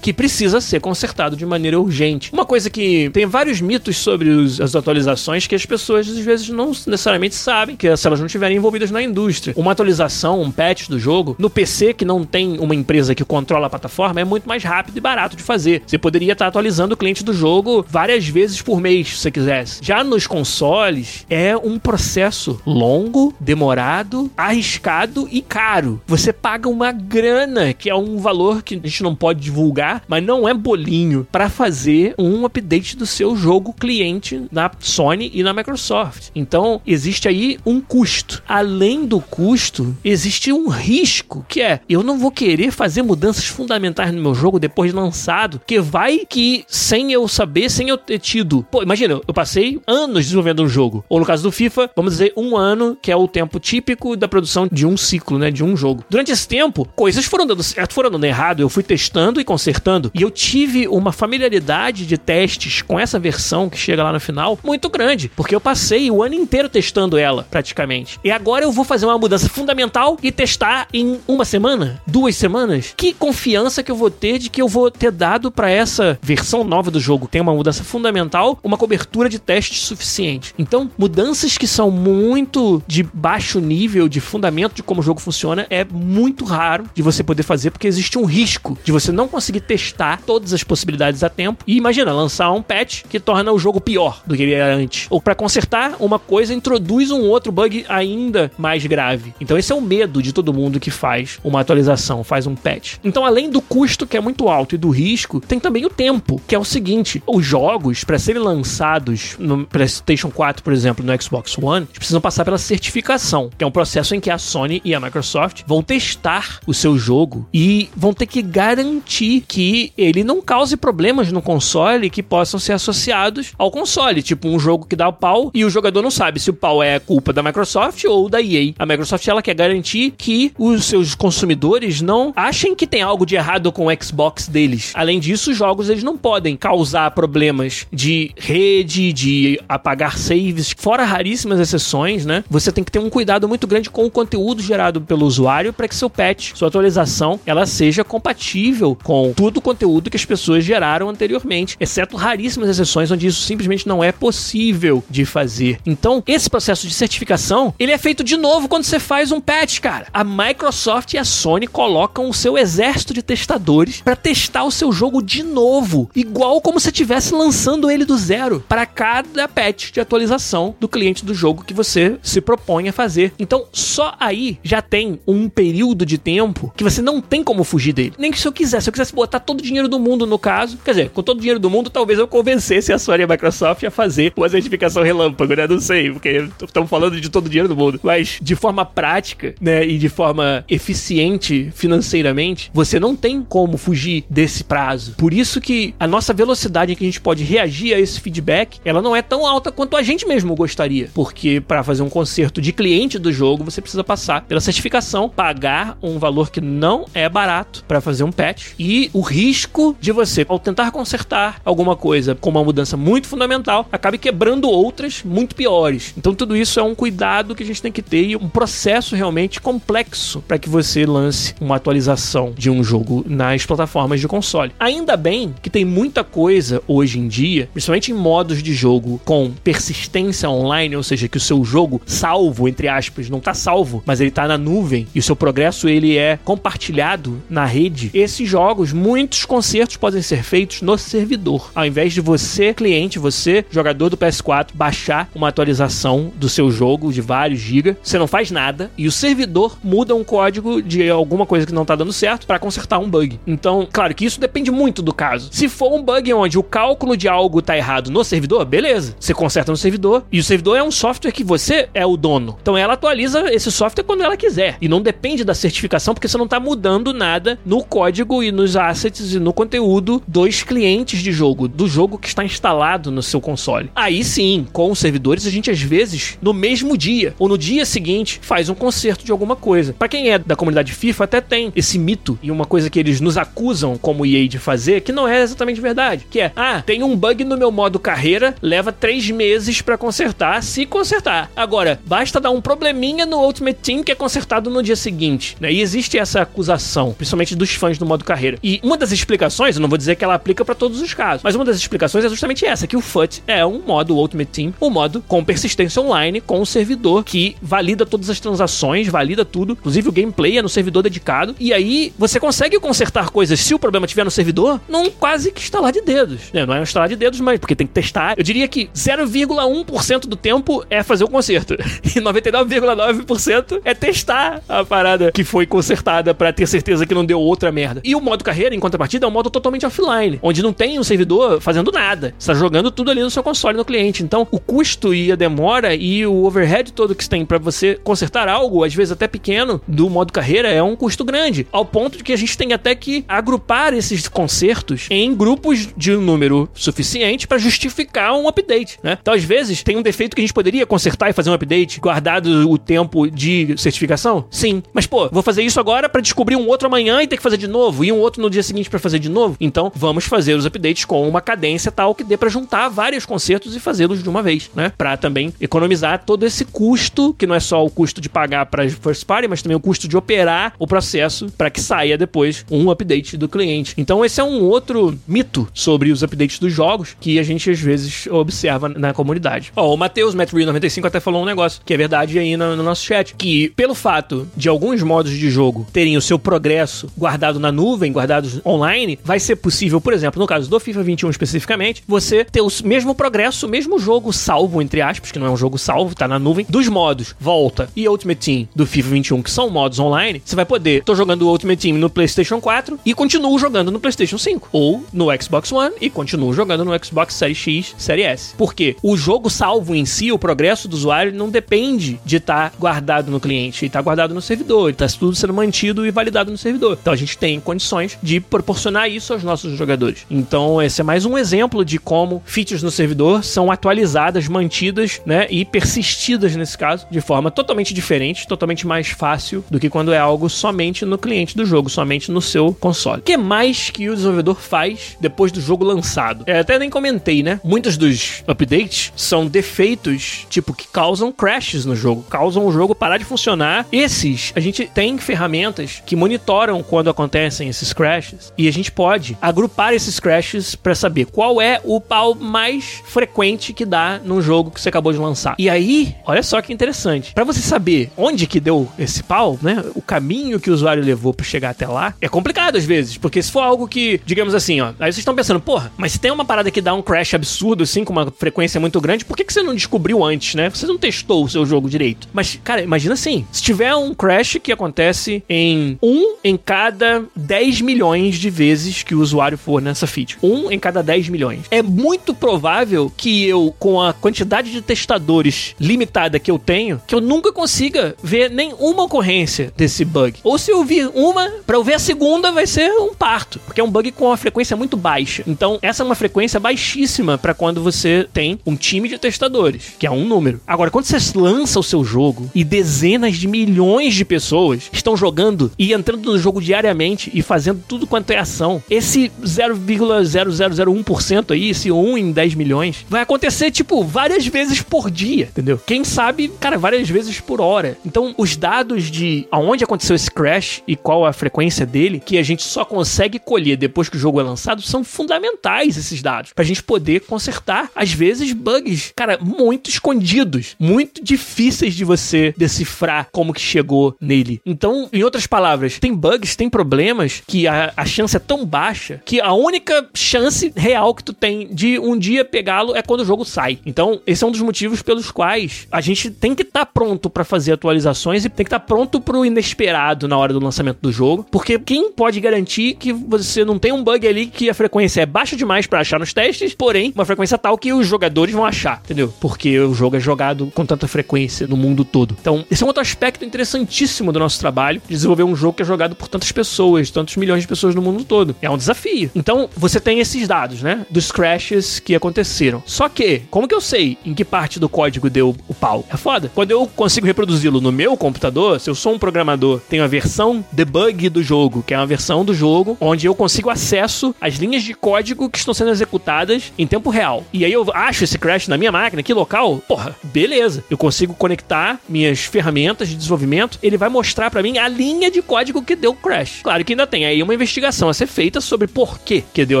S1: que precisa ser consertado de maneira urgente. Uma coisa que tem vários mitos sobre os, as atualizações que as pessoas às vezes não necessariamente sabem, que se elas não estiverem envolvidas na indústria. Uma atualização, um patch do jogo, no PC que não tem uma empresa que controla a plataforma, é muito mais rápido e barato de fazer. Você poderia estar atualizando o cliente do jogo várias vezes por mês, se você quisesse. Já nos consoles, é um processo longo, demorado, arriscado e caro. Você paga uma grana, que é um valor que a gente não pode divulgar, mas não é bolinho, para fazer um update do seu jogo cliente na Sony e na Microsoft. Então, existe aí um custo. Além do custo, existe um risco, que é eu não vou querer fazer mudanças fundamentais no meu jogo depois de lançado, que vai que sem eu saber, sem eu ter tido. Pô, imagina, eu passei anos desenvolvendo um jogo. Ou no caso do FIFA, vamos dizer um ano, que é o tempo típico da produção de um ciclo, né? De um jogo. Durante esse tempo, coisas foram dando certo, foram dando errado. Eu fui testando e consertando. E eu tive uma familiaridade de testes com essa versão que chega lá no final muito grande. Porque eu passei o ano inteiro testando ela, praticamente. E agora eu vou fazer uma mudança fundamental e testar em uma semana, duas semanas. Que confiança que eu vou ter de que eu vou ter dado para essa versão nova do jogo. Tem uma mudança fundamental, uma cobertura de testes suficiente. Então, mudanças que são muito de baixo nível, de fundamento de como o jogo funciona, é muito raro de você poder fazer, porque existe um risco de você não conseguir testar todas as possibilidades a tempo. E imagina, lançar um patch que torna o jogo pior do que ele era antes. Ou para consertar uma coisa, introduz um outro bug ainda mais grave. Então esse é o medo de todo mundo que faz uma atualização, faz um patch. Então além do custo que é muito alto e do risco, tem também o tempo, que é o seguinte, os jogos para serem lançados no PlayStation 4, por exemplo, no Xbox One, precisam passar pela certificação, que é um processo em que a Sony e a Microsoft vão testar o seu jogo e vão ter que garantir que ele não cause problemas no console que possam ser associados ao console, tipo um jogo que dá o pau e o jogador não sabe se o pau é culpa da Microsoft ou da EA. A Microsoft ela quer garantir que os seus consumidores não achem que tem algo de errado com o Xbox deles. Além disso, os jogos eles não podem causar problemas de rede, de apagar saves, fora raríssimas exceções, né? Você tem que ter um cuidado muito grande com o conteúdo gerado pelo usuário para que seu patch, sua atualização, ela seja compatível com todo o conteúdo que as pessoas geraram anteriormente, exceto raríssimas exceções onde isso simplesmente não é possível de fazer. Então, esse processo de certificação, ele é feito de novo quando você faz um patch, cara. A Microsoft e a Sony colocam o seu exército de testadores para testar o seu jogo de novo, igual como se estivesse lançando ele do zero para cada patch de atualização do cliente do jogo que você se propõe a fazer. Então, só aí já tem um período de tempo que você não tem como fugir dele. Nem que se eu quisesse, se eu quisesse botar todo o dinheiro do mundo no caso, quer dizer, com todo o dinheiro do mundo, talvez eu convencesse a Sony e a Microsoft a fazer uma certificação relâmpago, né? Não sei, porque estamos falando de todo o dinheiro do mundo. Mas de forma prática, né, e de forma eficiente financeiramente, você não tem como fugir desse prazo. Por isso que a nossa velocidade em que a gente pode reagir a esse feedback, ela não é tão alta quanto a gente mesmo gostaria. Porque para fazer um conserto de cliente do jogo, você precisa passar pela certificação, pagar um valor que não é barato para fazer um patch e o risco de você, ao tentar consertar alguma coisa com uma mudança muito fundamental, acabe quebrando outras muito piores. Então tudo isso é um cuidado que a gente tem que ter e um processo realmente complexo para que você lance uma atualização de um jogo nas plataformas de console. Ainda bem que tem muita coisa hoje em dia, principalmente em modos de jogo com persistência online, ou seja, que o seu jogo salvo entre aspas não está salvo, mas ele está na nuvem e o seu progresso ele é compartilhado na rede. Esses jogos, muitos concertos podem ser feitos no servidor, ao invés de você cliente, você jogador do PS4 baixar uma atualização do seu jogo de vários gigas, você não faz nada e o servidor muda um código de alguma coisa que não tá dando certo para consertar um bug. Então, claro que isso depende muito do caso. Se for um bug onde o cálculo de algo tá errado no servidor, beleza. Você conserta no servidor e o servidor é um software que você é o dono. Então ela atualiza esse software quando ela quiser e não depende da certificação porque você não tá mudando nada no código e nos assets e no conteúdo dos clientes de jogo, do jogo que está instalado no seu console. Aí sim, com os servidores a gente às vezes no mesmo dia ou no dia seguinte faz um conserto de alguma coisa. Para quem é da comunidade FIFA até tem esse mito e uma coisa que eles nos acusam como EA de fazer que não é exatamente verdade, que é ah tem um bug no meu modo carreira leva três meses para consertar, se consertar. Agora basta dar um probleminha no Ultimate Team que é consertado no dia seguinte. Né? E existe essa acusação, principalmente dos fãs do modo carreira. E uma das explicações, eu não vou dizer que ela aplica para todos os casos, mas uma das explicações é justamente essa, que o FUT é um modo Ultimate Team, um modo com persistência online, com um servidor que valida todas as transações, valida tudo, inclusive o gameplay é no servidor dedicado, e aí você consegue consertar coisas se o problema estiver no servidor, num quase que estalar de dedos. Né? Não é um estalar de dedos, mas porque tem que testar. Eu diria que 0,1% do tempo é fazer o conserto. [LAUGHS] E 99,9% é testar a parada que foi consertada para ter certeza que não deu outra merda. E o modo carreira, em contrapartida, é um modo totalmente offline, onde não tem um servidor fazendo nada. Você tá jogando tudo ali no seu console, no cliente. Então, o custo e a demora e o overhead todo que você tem para você consertar algo, às vezes até pequeno, do modo carreira, é um custo grande. Ao ponto de que a gente tem até que agrupar esses consertos em grupos de um número suficiente para justificar um update, né? Então, às vezes, tem um defeito que a gente poderia consertar e fazer um update, guardado o tempo de certificação? Sim. Mas, pô, vou fazer isso agora para descobrir um outro amanhã e ter que fazer de novo, e um outro no dia seguinte para fazer de novo. Então, vamos fazer os updates com uma cadência tal que dê para juntar vários concertos e fazê-los de uma vez, né? Para também economizar todo esse custo, que não é só o custo de pagar para first party, mas também o custo de operar o processo para que saia depois um update do cliente. Então, esse é um outro mito sobre os updates dos jogos que a gente às vezes observa na comunidade. Ó, o Matheus, Metro95 até falou um negócio que é verdade aí no, no nosso chat, que pelo fato de alguns modos de jogo terem o seu progresso guardado na nuvem, guardados online, vai ser possível, por exemplo, no caso do FIFA 21 especificamente, você ter o mesmo progresso, o mesmo jogo salvo, entre aspas, que não é um jogo salvo, tá na nuvem, dos modos Volta e Ultimate Team do FIFA 21, que são modos online, você vai poder, tô jogando o Ultimate Team no PlayStation 4 e continuo jogando no PlayStation 5, ou no Xbox One e continuo jogando no Xbox Series X, Series S. Porque o jogo salvo em si, o progresso do usuário, não depende de estar tá guardado no cliente, ele tá guardado no servidor, ele tá tudo sendo mantido e validado no servidor. Então a gente tem condições de proporcionar isso aos nossos jogadores. Então esse é mais um exemplo de como features no servidor são atualizadas, mantidas, né, e persistidas nesse caso, de forma totalmente diferente, totalmente mais fácil do que quando é algo somente no cliente do jogo, somente no seu console. O que mais que o desenvolvedor faz depois do jogo lançado? É, até nem comentei, né? Muitos dos updates são defeitos, tipo, que causam crashes no jogo, causam o jogo parar de funcionar. Esses, a gente tem ferramentas que monitoram quando acontecem esses crashes e a gente pode agrupar esses crashes para saber qual é o pau mais frequente que dá num jogo que você acabou de lançar. E aí, olha só que interessante. Para você saber onde que deu esse pau, né? O caminho que o usuário levou para chegar até lá, é complicado às vezes, porque se for algo que, digamos assim, ó, aí vocês estão pensando, porra, mas se tem uma parada que dá um crash absurdo assim, com uma frequência muito grande, por que, que você não descobriu antes, né? Você não testou o seu jogo direito. Mas, cara, imagina assim, se tiver um crash que acontece em um em cada 10 milhões de vezes que o usuário for nessa feed. Um em cada 10 milhões. É muito provável que eu, com a quantidade de testadores limitada que eu tenho, que eu nunca consiga ver nenhuma ocorrência desse bug. Ou se eu vir uma, para eu ver a segunda vai ser um parto, porque é um bug com uma frequência muito baixa. Então, essa é uma frequência baixíssima para quando você tem um time de testadores, que é um número. Agora, quando você lança o seu jogo e dezenas de milhões de pessoas estão jogando e entrando no jogo diariamente e fazendo tudo quanto é ação, esse 0,0001% aí, esse 1 em 10 milhões, vai acontecer, tipo, várias vezes por dia, entendeu? Quem sabe, cara, várias vezes por hora. Então, os dados de aonde aconteceu esse crash e qual a frequência dele, que a gente só consegue colher depois que o jogo é lançado, são fundamentais esses dados, pra gente poder consertar, às vezes, bugs, cara, muito escondidos, muito difíceis de você decifrar como que chegou nele. Então, em outras palavras, tem bugs, tem problemas que a, a chance é tão baixa que a única chance real que tu tem de um dia pegá-lo é quando o jogo sai. Então, esse é um dos motivos pelos quais a gente tem que estar tá pronto para fazer atualizações e tem que estar tá pronto pro inesperado na hora do lançamento do jogo, porque quem pode garantir que você não tem um bug ali que a frequência é baixa demais para achar nos testes, porém, uma frequência tal que os jogadores vão achar, entendeu? Porque o jogo é jogado com tanta frequência no mundo todo. Então, esse é um outro aspecto interessantíssimo do nosso trabalho, de desenvolver um jogo que é jogado por tantas pessoas, tantos milhões de pessoas no mundo todo. É um desafio. Então, você tem esses dados, né? Dos crashes que aconteceram. Só que, como que eu sei em que parte do código deu o pau? É foda. Quando eu consigo reproduzi-lo no meu computador, se eu sou um programador, tenho a versão debug do jogo, que é uma versão do jogo onde eu consigo acesso às linhas de código que estão sendo executadas em tempo real. E aí eu acho esse crash na minha máquina, que local? Porra, beleza. Eu consigo conectar minhas ferramentas de desenvolvimento, ele vai mostrar para mim a linha de código que deu o crash. Claro que ainda tem aí uma investigação a ser feita sobre por que que deu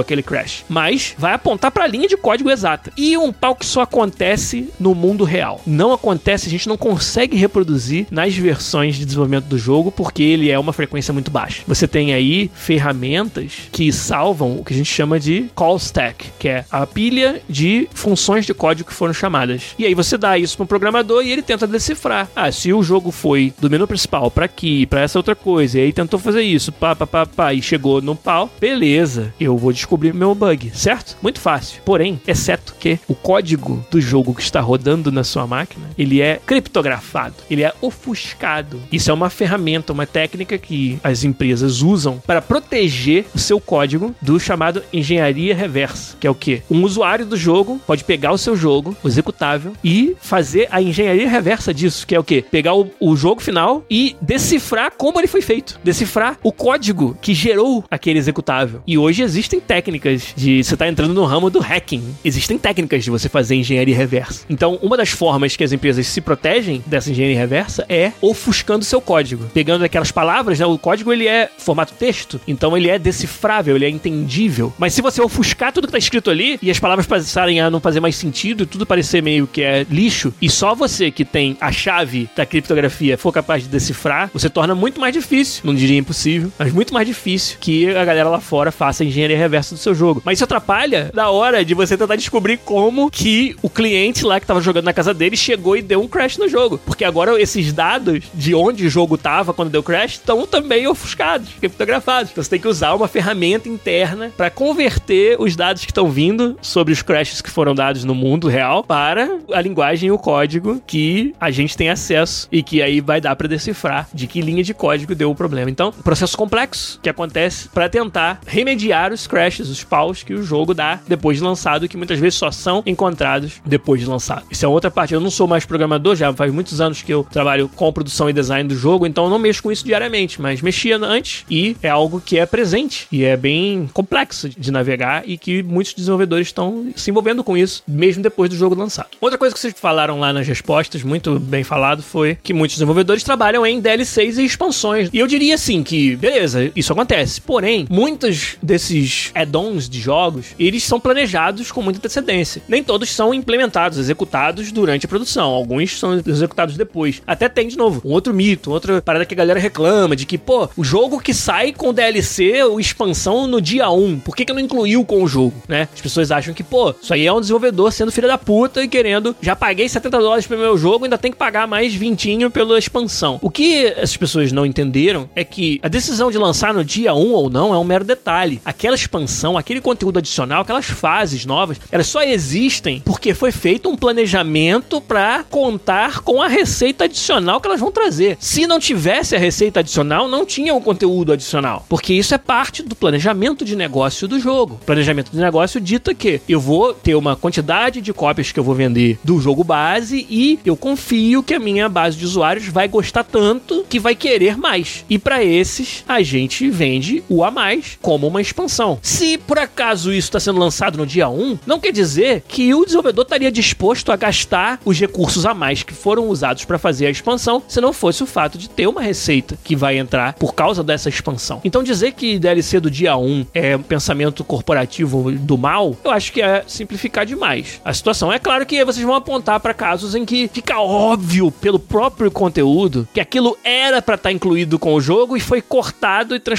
S1: aquele crash, mas vai apontar para a linha de código exata. E um pau que só acontece no mundo real. Não acontece, a gente não consegue reproduzir nas versões de desenvolvimento do jogo porque ele é uma frequência muito baixa. Você tem aí ferramentas que salvam o que a gente chama de call stack, que é a pilha de funções de código que foram chamadas. E aí você dá isso para um programador e ele tenta decifrar. Ah, se o jogo foi do menu principal para aqui, para essa outra coisa, e aí tentou fazer isso, pá, pá, pá, pá, e chegou no pau, beleza, eu vou descobrir meu bug, certo? Muito fácil. Porém, exceto que o código do jogo que está rodando na sua máquina, ele é criptografado, ele é ofuscado. Isso é uma ferramenta, uma técnica que as empresas usam para proteger o seu código do chamado engenharia reversa, que é o que? Um usuário do jogo pode pegar o seu jogo, o executável, e fazer a engenharia reversa disso, que é o que? Pegar o, o jogo final e decifrar como ele foi feito, decifrar o código que gerou aquele executável. E hoje existem técnicas de você tá entrando no ramo do hacking. Existem técnicas de você fazer engenharia reversa. Então, uma das formas que as empresas se protegem dessa engenharia reversa é ofuscando seu código, pegando aquelas palavras, né? O código ele é formato texto, então ele é decifrável, ele é entendível. Mas se você ofuscar tudo que tá escrito ali e as palavras passarem a não fazer mais sentido tudo parecer meio que é lixo, e só você que tem a chave da criptografia for capaz de decifrar, você torna muito mais difícil, não diria impossível, mas muito mais difícil difícil que a galera lá fora faça a engenharia reversa do seu jogo. Mas isso atrapalha na hora de você tentar descobrir como que o cliente lá que tava jogando na casa dele chegou e deu um crash no jogo. Porque agora esses dados de onde o jogo tava quando deu crash estão também ofuscados, criptografados. Então você tem que usar uma ferramenta interna para converter os dados que estão vindo sobre os crashes que foram dados no mundo real para a linguagem e o código que a gente tem acesso e que aí vai dar para decifrar de que linha de código deu o problema. Então, processo complexo que acontece para tentar remediar os crashes, os paus que o jogo dá depois de lançado, que muitas vezes só são encontrados depois de lançado. Isso é outra parte. Eu não sou mais programador, já faz muitos anos que eu trabalho com produção e design do jogo, então eu não mexo com isso diariamente, mas mexia antes e é algo que é presente e é bem complexo de navegar e que muitos desenvolvedores estão se envolvendo com isso, mesmo depois do jogo lançado. Outra coisa que vocês falaram lá nas respostas, muito bem falado, foi que muitos desenvolvedores trabalham em DLCs e expansões. E eu diria assim que, beleza, isso acontece. Porém, muitos desses add-ons de jogos, eles são planejados com muita antecedência. Nem todos são implementados, executados durante a produção. Alguns são executados depois. Até tem, de novo, um outro mito, outra parada que a galera reclama, de que, pô, o jogo que sai com DLC ou expansão no dia 1, por que, que não incluiu com o jogo, né? As pessoas acham que, pô, isso aí é um desenvolvedor sendo filho da puta e querendo, já paguei 70 dólares pelo meu jogo, ainda tem que pagar mais 20 pela expansão. O que essas pessoas não entenderam é que a decisão de lançar no dia 1 ou não é um mero detalhe. Aquela expansão, aquele conteúdo adicional, aquelas fases novas, elas só existem porque foi feito um planejamento para contar com a receita adicional que elas vão trazer. Se não tivesse a receita adicional, não tinha o conteúdo adicional, porque isso é parte do planejamento de negócio do jogo. planejamento de negócio dita que eu vou ter uma quantidade de cópias que eu vou vender do jogo base e eu confio que a minha base de usuários vai gostar tanto que vai querer mais. E para esses, a gente vende o a mais como uma expansão. Se por acaso isso está sendo lançado no dia 1, não quer dizer que o desenvolvedor estaria disposto a gastar os recursos a mais que foram usados para fazer a expansão, se não fosse o fato de ter uma receita que vai entrar por causa dessa expansão. Então dizer que DLC do dia 1 é um pensamento corporativo do mal, eu acho que é simplificar demais. A situação é claro que vocês vão apontar para casos em que fica óbvio pelo próprio conteúdo que aquilo era para estar tá incluído com o jogo e foi cortado e transformado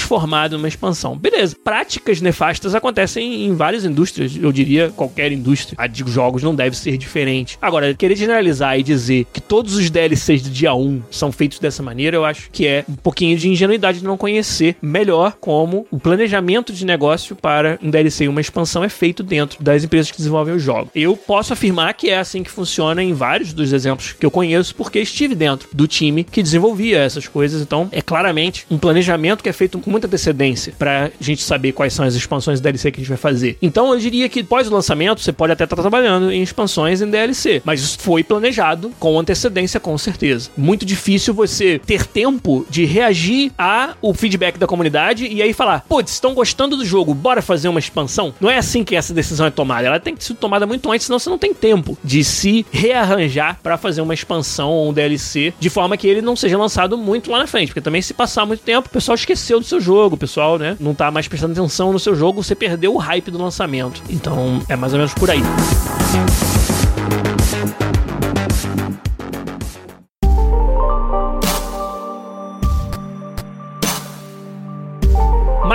S1: numa expansão. Beleza. Práticas nefastas acontecem em várias indústrias, eu diria qualquer indústria. A de jogos não deve ser diferente. Agora, querer generalizar e dizer que todos os DLCs do dia 1 são feitos dessa maneira, eu acho que é um pouquinho de ingenuidade de não conhecer melhor como o planejamento de negócio para um DLC e uma expansão é feito dentro das empresas que desenvolvem o jogo. Eu posso afirmar que é assim que funciona em vários dos exemplos que eu conheço, porque estive dentro do time que desenvolvia essas coisas. Então, é claramente um planejamento que é feito com muita antecedência para a gente saber quais são as expansões DLC que a gente vai fazer. Então, eu diria que pós o lançamento, você pode até estar trabalhando em expansões em DLC, mas isso foi planejado com antecedência, com certeza. Muito difícil você ter tempo de reagir a o feedback da comunidade e aí falar, putz, estão gostando do jogo, bora fazer uma expansão. Não é assim que essa decisão é tomada. Ela tem que ser tomada muito antes, senão você não tem tempo de se rearranjar para fazer uma expansão ou um DLC de forma que ele não seja lançado muito lá na frente. Porque também, se passar muito tempo, o pessoal esqueceu do seu jogo, o pessoal, né, não tá mais prestando atenção no seu jogo, você perdeu o hype do lançamento. Então, é mais ou menos por aí.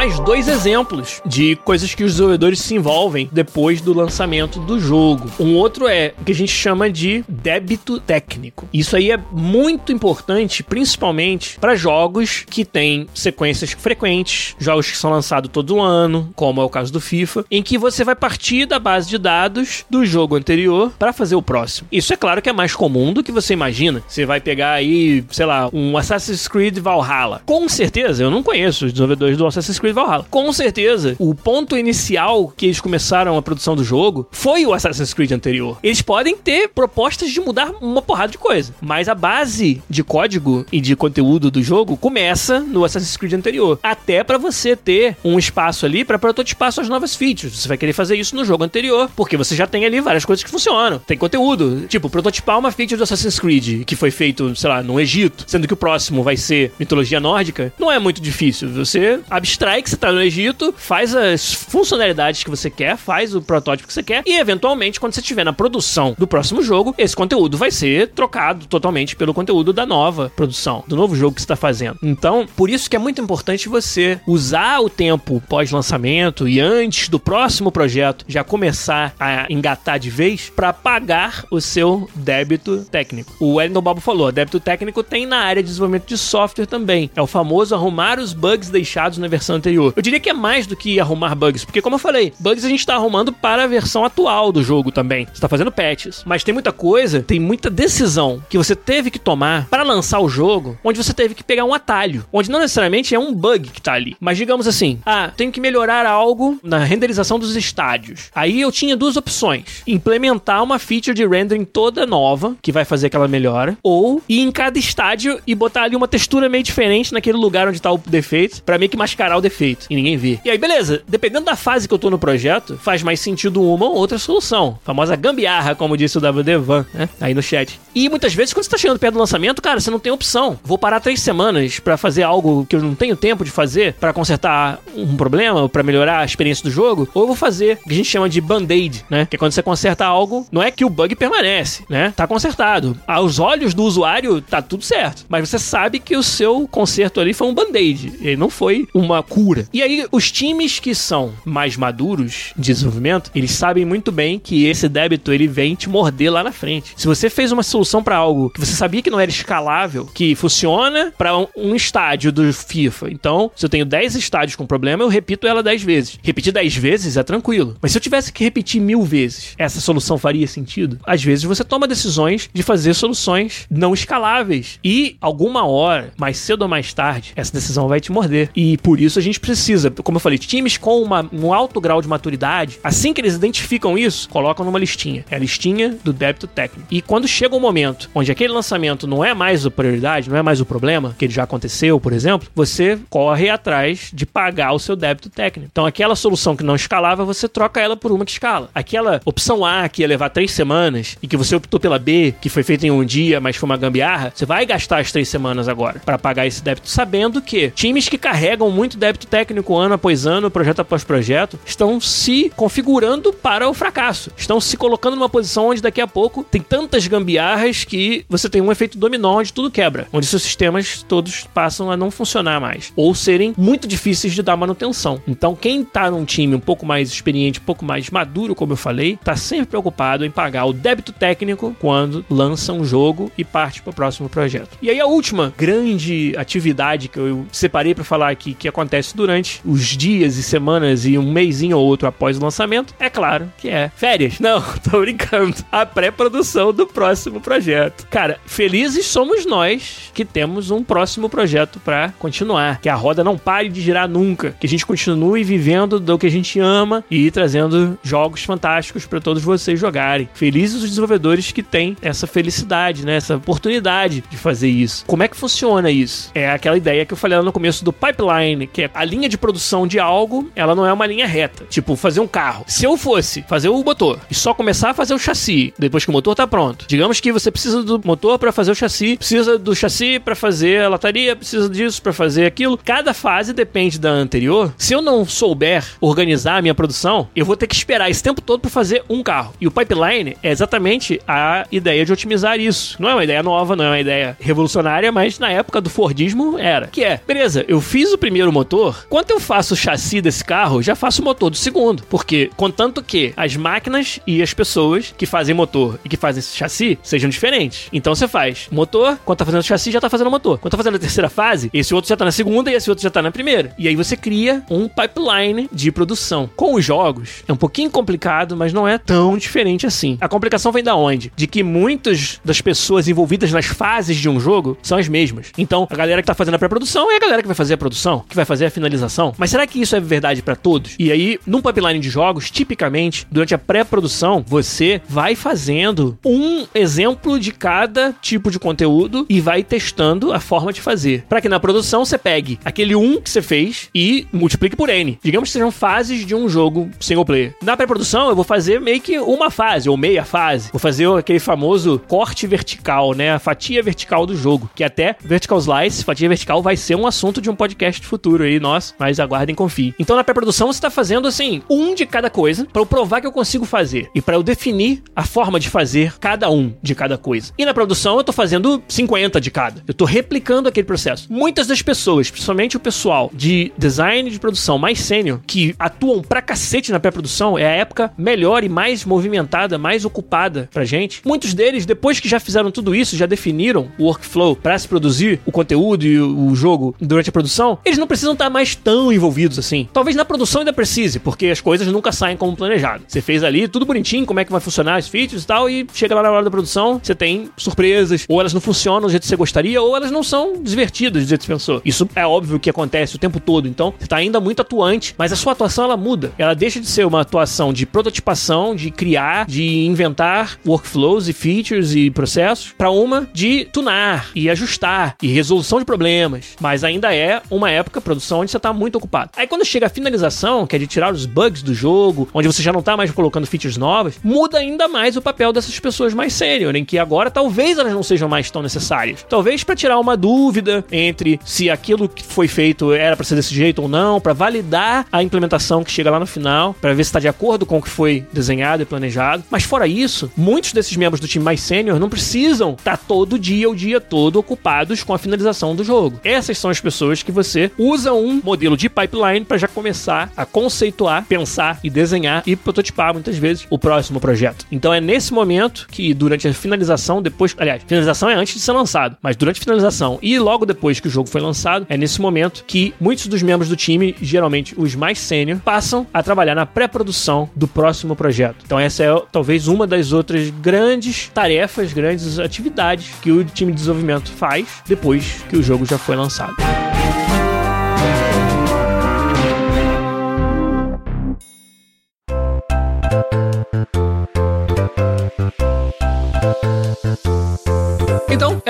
S1: Mais dois exemplos de coisas que os desenvolvedores se envolvem depois do lançamento do jogo. Um outro é o que a gente chama de débito técnico. Isso aí é muito importante, principalmente para jogos que têm sequências frequentes, jogos que são lançados todo ano, como é o caso do FIFA, em que você vai partir da base de dados do jogo anterior para fazer o próximo. Isso é claro que é mais comum do que você imagina. Você vai pegar aí, sei lá, um Assassin's Creed Valhalla. Com certeza, eu não conheço os desenvolvedores do Assassin's Creed Valhalla. Com certeza, o ponto inicial que eles começaram a produção do jogo foi o Assassin's Creed anterior. Eles podem ter propostas de mudar uma porrada de coisa, mas a base de código e de conteúdo do jogo começa no Assassin's Creed anterior. Até para você ter um espaço ali para prototipar suas novas features. Você vai querer fazer isso no jogo anterior, porque você já tem ali várias coisas que funcionam. Tem conteúdo. Tipo, prototipar uma feature do Assassin's Creed que foi feito, sei lá, no Egito, sendo que o próximo vai ser mitologia nórdica, não é muito difícil. Você abstrai que você tá no Egito, faz as funcionalidades que você quer, faz o protótipo que você quer e eventualmente quando você estiver na produção do próximo jogo, esse conteúdo vai ser trocado totalmente pelo conteúdo da nova produção, do novo jogo que você está fazendo. Então, por isso que é muito importante você usar o tempo pós-lançamento e antes do próximo projeto já começar a engatar de vez para pagar o seu débito técnico. O Wellington Bobo falou, débito técnico tem na área de desenvolvimento de software também. É o famoso arrumar os bugs deixados na versão anterior. Eu diria que é mais do que arrumar bugs, porque como eu falei, bugs a gente está arrumando para a versão atual do jogo também. Você está fazendo patches. Mas tem muita coisa, tem muita decisão que você teve que tomar para lançar o jogo, onde você teve que pegar um atalho, onde não necessariamente é um bug que tá ali. Mas digamos assim, ah, tenho que melhorar algo na renderização dos estádios. Aí eu tinha duas opções: implementar uma feature de rendering toda nova, que vai fazer aquela melhora, ou ir em cada estádio e botar ali uma textura meio diferente naquele lugar onde tá o defeito, para meio que mascarar o defeito e ninguém vê. E aí, beleza, dependendo da fase que eu tô no projeto, faz mais sentido uma ou outra solução. A famosa gambiarra, como disse o WD Van, né? Aí no chat. E muitas vezes, quando você tá chegando perto do lançamento, cara, você não tem opção. Vou parar três semanas para fazer algo que eu não tenho tempo de fazer para consertar um problema, para melhorar a experiência do jogo, ou eu vou fazer o que a gente chama de band-aid, né? Que é quando você conserta algo, não é que o bug permanece, né? Tá consertado. Aos olhos do usuário, tá tudo certo. Mas você sabe que o seu conserto ali foi um band-aid. Ele não foi uma cura. E aí, os times que são mais maduros de desenvolvimento, eles sabem muito bem que esse débito ele vem te morder lá na frente. Se você fez uma solução para algo que você sabia que não era escalável, que funciona para um, um estádio do FIFA. Então, se eu tenho 10 estádios com problema, eu repito ela 10 vezes. Repetir 10 vezes é tranquilo. Mas se eu tivesse que repetir mil vezes, essa solução faria sentido? Às vezes você toma decisões de fazer soluções não escaláveis. E alguma hora, mais cedo ou mais tarde, essa decisão vai te morder. E por isso a gente precisa, como eu falei, times com uma, um alto grau de maturidade, assim que eles identificam isso, colocam numa listinha. É a listinha do débito técnico. E quando chega um momento onde aquele lançamento não é mais a prioridade, não é mais o problema, que ele já aconteceu, por exemplo, você corre atrás de pagar o seu débito técnico. Então, aquela solução que não escalava, você troca ela por uma que escala. Aquela opção A que ia levar três semanas e que você optou pela B, que foi feita em um dia, mas foi uma gambiarra, você vai gastar as três semanas agora para pagar esse débito, sabendo que times que carregam muito débito técnico ano após ano, projeto após projeto, estão se configurando para o fracasso. Estão se colocando numa posição onde daqui a pouco tem tantas gambiarras que você tem um efeito dominó onde tudo quebra, onde seus sistemas todos passam a não funcionar mais ou serem muito difíceis de dar manutenção. Então, quem tá num time um pouco mais experiente, um pouco mais maduro, como eu falei, tá sempre preocupado em pagar o débito técnico quando lança um jogo e parte para o próximo projeto. E aí a última grande atividade que eu separei para falar aqui que acontece durante os dias e semanas e um mêsinho ou outro após o lançamento, é claro que é férias. [LAUGHS] Não, tô brincando. A pré-produção do próximo projeto. Cara, felizes somos nós que temos um próximo projeto para continuar, que a roda não pare de girar nunca, que a gente continue vivendo do que a gente ama e trazendo jogos fantásticos para todos vocês jogarem. Felizes os desenvolvedores que têm essa felicidade, né, essa oportunidade de fazer isso. Como é que funciona isso? É aquela ideia que eu falei lá no começo do pipeline, que é a linha de produção de algo, ela não é uma linha reta. Tipo, fazer um carro. Se eu fosse fazer o motor e só começar a fazer o chassi depois que o motor tá pronto, digamos que você precisa do motor para fazer o chassi, precisa do chassi para fazer a lataria, precisa disso para fazer aquilo. Cada fase depende da anterior. Se eu não souber organizar a minha produção, eu vou ter que esperar esse tempo todo para fazer um carro. E o pipeline é exatamente a ideia de otimizar isso. Não é uma ideia nova, não é uma ideia revolucionária, mas na época do Fordismo era. Que é, beleza, eu fiz o primeiro motor, quando eu faço o chassi desse carro, já faço o motor do segundo. Porque, contanto que as máquinas e as pessoas que fazem motor e que fazem esse chassi sejam diferentes. Então você faz motor, quando tá fazendo o chassi, já tá fazendo o motor. Quando tá fazendo a terceira fase, esse outro já tá na segunda e esse outro já tá na primeira. E aí você cria um pipeline de produção. Com os jogos, é um pouquinho complicado, mas não é tão diferente assim. A complicação vem da onde? De que muitas das pessoas envolvidas nas fases de um jogo são as mesmas. Então, a galera que tá fazendo a pré-produção é a galera que vai fazer a produção, que vai fazer a finalização. Mas será que isso é verdade para todos? E aí, num pipeline de jogos, tipicamente, durante a pré-produção, você vai fazendo um exemplo de cada tipo de conteúdo e vai testando a forma de fazer. Para que na produção você pegue aquele um que você fez e multiplique por N. Digamos que sejam fases de um jogo single player. Na pré-produção, eu vou fazer meio que uma fase, ou meia fase. Vou fazer aquele famoso corte vertical, né? A fatia vertical do jogo. Que até Vertical Slice, fatia vertical, vai ser um assunto de um podcast futuro aí, nosso nosso, mas aguardem, confie. Então na pré-produção você tá fazendo assim, um de cada coisa, para eu provar que eu consigo fazer e para eu definir a forma de fazer cada um de cada coisa. E na produção eu tô fazendo 50 de cada. Eu tô replicando aquele processo. Muitas das pessoas, principalmente o pessoal de design de produção mais sênior, que atuam pra cacete na pré-produção, é a época melhor e mais movimentada, mais ocupada pra gente. Muitos deles, depois que já fizeram tudo isso, já definiram o workflow para se produzir o conteúdo e o jogo durante a produção, eles não precisam estar mais tão envolvidos assim. Talvez na produção ainda precise, porque as coisas nunca saem como planejado. Você fez ali tudo bonitinho, como é que vai funcionar as features e tal, e chega lá na hora da produção, você tem surpresas, ou elas não funcionam do jeito que você gostaria, ou elas não são divertidas do jeito que você pensou. Isso é óbvio que acontece o tempo todo, então você tá ainda muito atuante, mas a sua atuação ela muda. Ela deixa de ser uma atuação de prototipação, de criar, de inventar workflows e features e processos, para uma de tunar e ajustar e resolução de problemas. Mas ainda é uma época produção onde você tá muito ocupado. Aí quando chega a finalização, que é de tirar os bugs do jogo, onde você já não tá mais colocando features novas, muda ainda mais o papel dessas pessoas mais sênior, em que agora talvez elas não sejam mais tão necessárias. Talvez para tirar uma dúvida entre se aquilo que foi feito era para ser desse jeito ou não, para validar a implementação que chega lá no final, para ver se está de acordo com o que foi desenhado e planejado. Mas fora isso, muitos desses membros do time mais sênior não precisam estar tá todo dia, o dia todo ocupados com a finalização do jogo. Essas são as pessoas que você usa um modelo de pipeline para já começar a conceituar, pensar e desenhar e prototipar muitas vezes o próximo projeto. Então é nesse momento que durante a finalização, depois, aliás, finalização é antes de ser lançado, mas durante a finalização e logo depois que o jogo foi lançado, é nesse momento que muitos dos membros do time, geralmente os mais sênior, passam a trabalhar na pré-produção do próximo projeto. Então essa é talvez uma das outras grandes tarefas, grandes atividades que o time de desenvolvimento faz depois que o jogo já foi lançado.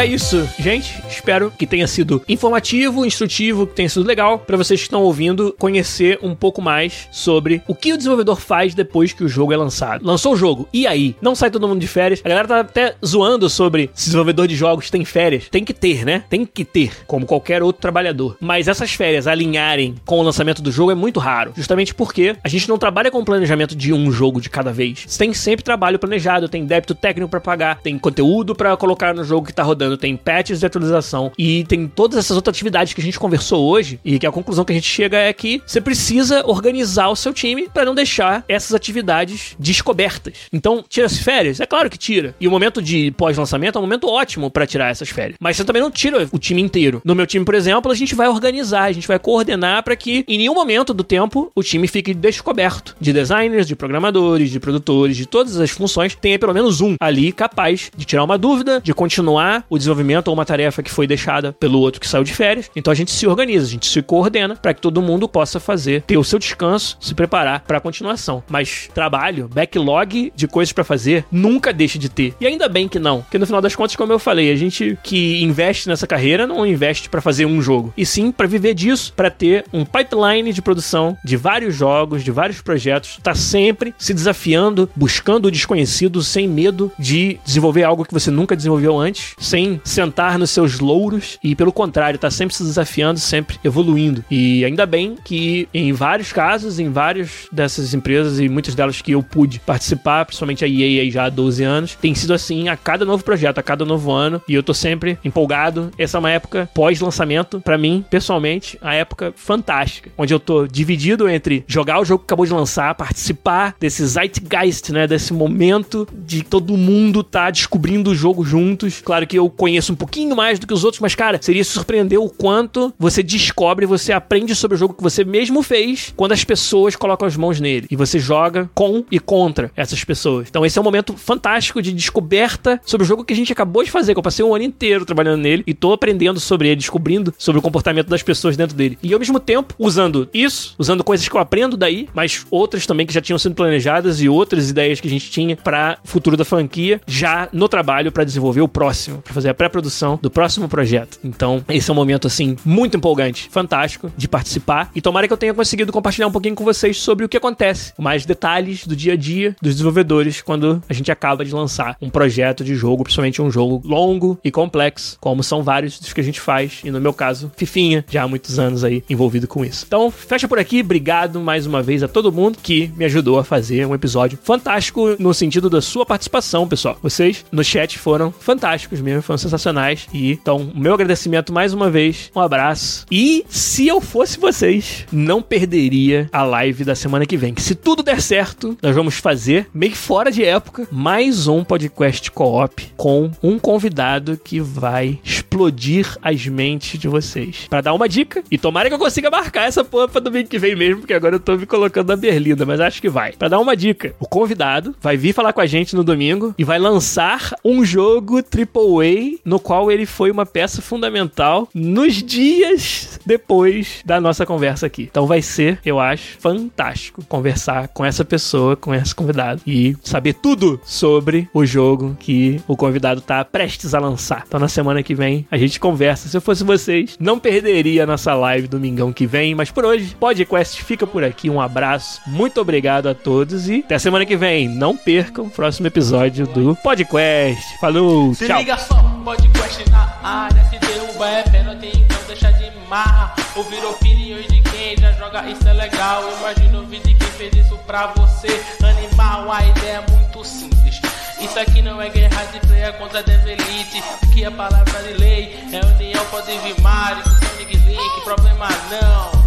S1: É isso, gente. Espero que tenha sido informativo, instrutivo, que tenha sido legal para vocês que estão ouvindo conhecer um pouco mais sobre o que o desenvolvedor faz depois que o jogo é lançado. Lançou o jogo, e aí? Não sai todo mundo de férias? A galera tá até zoando sobre se desenvolvedor de jogos tem férias. Tem que ter, né? Tem que ter, como qualquer outro trabalhador. Mas essas férias alinharem com o lançamento do jogo é muito raro, justamente porque a gente não trabalha com o planejamento de um jogo de cada vez. Tem sempre trabalho planejado, tem débito técnico para pagar, tem conteúdo para colocar no jogo que tá rodando, tem patches de atualização e tem todas essas outras atividades que a gente conversou hoje e que a conclusão que a gente chega é que você precisa organizar o seu time para não deixar essas atividades descobertas. Então, tira-se férias? É claro que tira. E o momento de pós-lançamento é um momento ótimo para tirar essas férias. Mas você também não tira o time inteiro. No meu time, por exemplo, a gente vai organizar, a gente vai coordenar para que em nenhum momento do tempo o time fique descoberto de designers, de programadores, de produtores, de todas as funções, tenha pelo menos um ali capaz de tirar uma dúvida, de continuar continuar o desenvolvimento ou uma tarefa que foi deixada pelo outro que saiu de férias. Então a gente se organiza, a gente se coordena para que todo mundo possa fazer, ter o seu descanso, se preparar para a continuação. Mas trabalho, backlog de coisas para fazer, nunca deixe de ter. E ainda bem que não, porque no final das contas, como eu falei, a gente que investe nessa carreira não investe para fazer um jogo, e sim para viver disso, para ter um pipeline de produção de vários jogos, de vários projetos, tá sempre se desafiando, buscando o desconhecido sem medo de desenvolver algo que você nunca desenvolveu antes sem sentar nos seus louros e, pelo contrário, tá sempre se desafiando, sempre evoluindo. E ainda bem que em vários casos, em várias dessas empresas e muitas delas que eu pude participar, principalmente a EA aí já há 12 anos, tem sido assim a cada novo projeto, a cada novo ano, e eu tô sempre empolgado. Essa é uma época pós-lançamento, para mim, pessoalmente, a época fantástica, onde eu tô dividido entre jogar o jogo que acabou de lançar, participar desse zeitgeist, né, desse momento de todo mundo tá descobrindo o jogo juntos. Claro que que eu conheço um pouquinho mais do que os outros, mas, cara, seria surpreender o quanto você descobre, você aprende sobre o jogo que você mesmo fez quando as pessoas colocam as mãos nele. E você joga com e contra essas pessoas. Então, esse é um momento fantástico de descoberta sobre o jogo que a gente acabou de fazer, que eu passei um ano inteiro trabalhando nele e tô aprendendo sobre ele, descobrindo sobre o comportamento das pessoas dentro dele. E ao mesmo tempo, usando isso, usando coisas que eu aprendo daí, mas outras também que já tinham sido planejadas e outras ideias que a gente tinha para futuro da franquia, já no trabalho para desenvolver o próximo para fazer a pré-produção do próximo projeto. Então, esse é um momento, assim, muito empolgante, fantástico de participar. E tomara que eu tenha conseguido compartilhar um pouquinho com vocês sobre o que acontece, mais detalhes do dia a dia dos desenvolvedores quando a gente acaba de lançar um projeto de jogo, principalmente um jogo longo e complexo, como são vários dos que a gente faz. E no meu caso, Fifinha, já há muitos anos aí envolvido com isso. Então, fecha por aqui. Obrigado mais uma vez a todo mundo que me ajudou a fazer um episódio fantástico no sentido da sua participação, pessoal. Vocês no chat foram fantásticos mesmo, foram sensacionais. E então, meu agradecimento mais uma vez, um abraço. E se eu fosse vocês, não perderia a live da semana que vem. Que se tudo der certo, nós vamos fazer, meio fora de época, mais um podcast co-op com um convidado que vai explodir as mentes de vocês. Para dar uma dica, e tomara que eu consiga marcar essa porra pra domingo que vem mesmo, porque agora eu tô me colocando na berlinda, mas acho que vai. Para dar uma dica, o convidado vai vir falar com a gente no domingo e vai lançar um jogo AAA no qual ele foi uma peça fundamental nos dias depois da nossa conversa aqui. Então vai ser, eu acho, fantástico conversar com essa pessoa, com esse convidado e saber tudo sobre o jogo que o convidado tá prestes a lançar. Então na semana que vem a gente conversa. Se eu fosse vocês, não perderia a nossa live domingão que vem, mas por hoje, podcast fica por aqui. Um abraço, muito obrigado a todos e até semana que vem. Não percam o próximo episódio do Podcast. Falou,
S2: Se
S1: tchau.
S2: Só, podcast na área. Se derruba é pênalti, então deixa de marra. Ouvir opiniões de quem já joga, isso é legal. Imagina o vídeo de quem fez isso pra você. Animal, a ideia é muito simples. Isso aqui não é guerra de player contra a Dev Elite. Aqui é palavra de lei. É união, pode vir Mario, Sonic Link, problema não.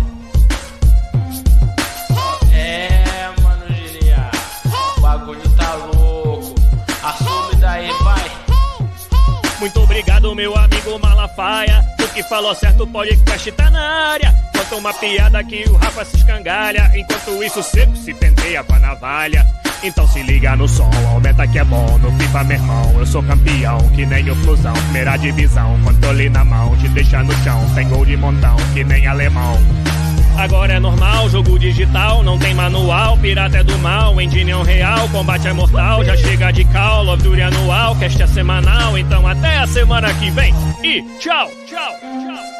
S2: É, mano, Gilia. O bagulho
S1: Muito obrigado, meu amigo Malafaia. Tu que falou certo, podcast tá na área. Conta uma piada que o Rafa se escangalha. Enquanto isso, seco se penteia com a navalha. Então se liga no som, aumenta que é bom. No FIFA, meu irmão, eu sou campeão. Que nem o Flusão, primeira divisão. Controle na mão, te deixa no chão. Tem gol de montão, que nem alemão. Agora é normal, jogo digital, não tem manual, pirata é do mal, engine é um real, combate é mortal, já chega de call, Love Duty anual, cast é semanal, então até a semana que vem e tchau, tchau, tchau.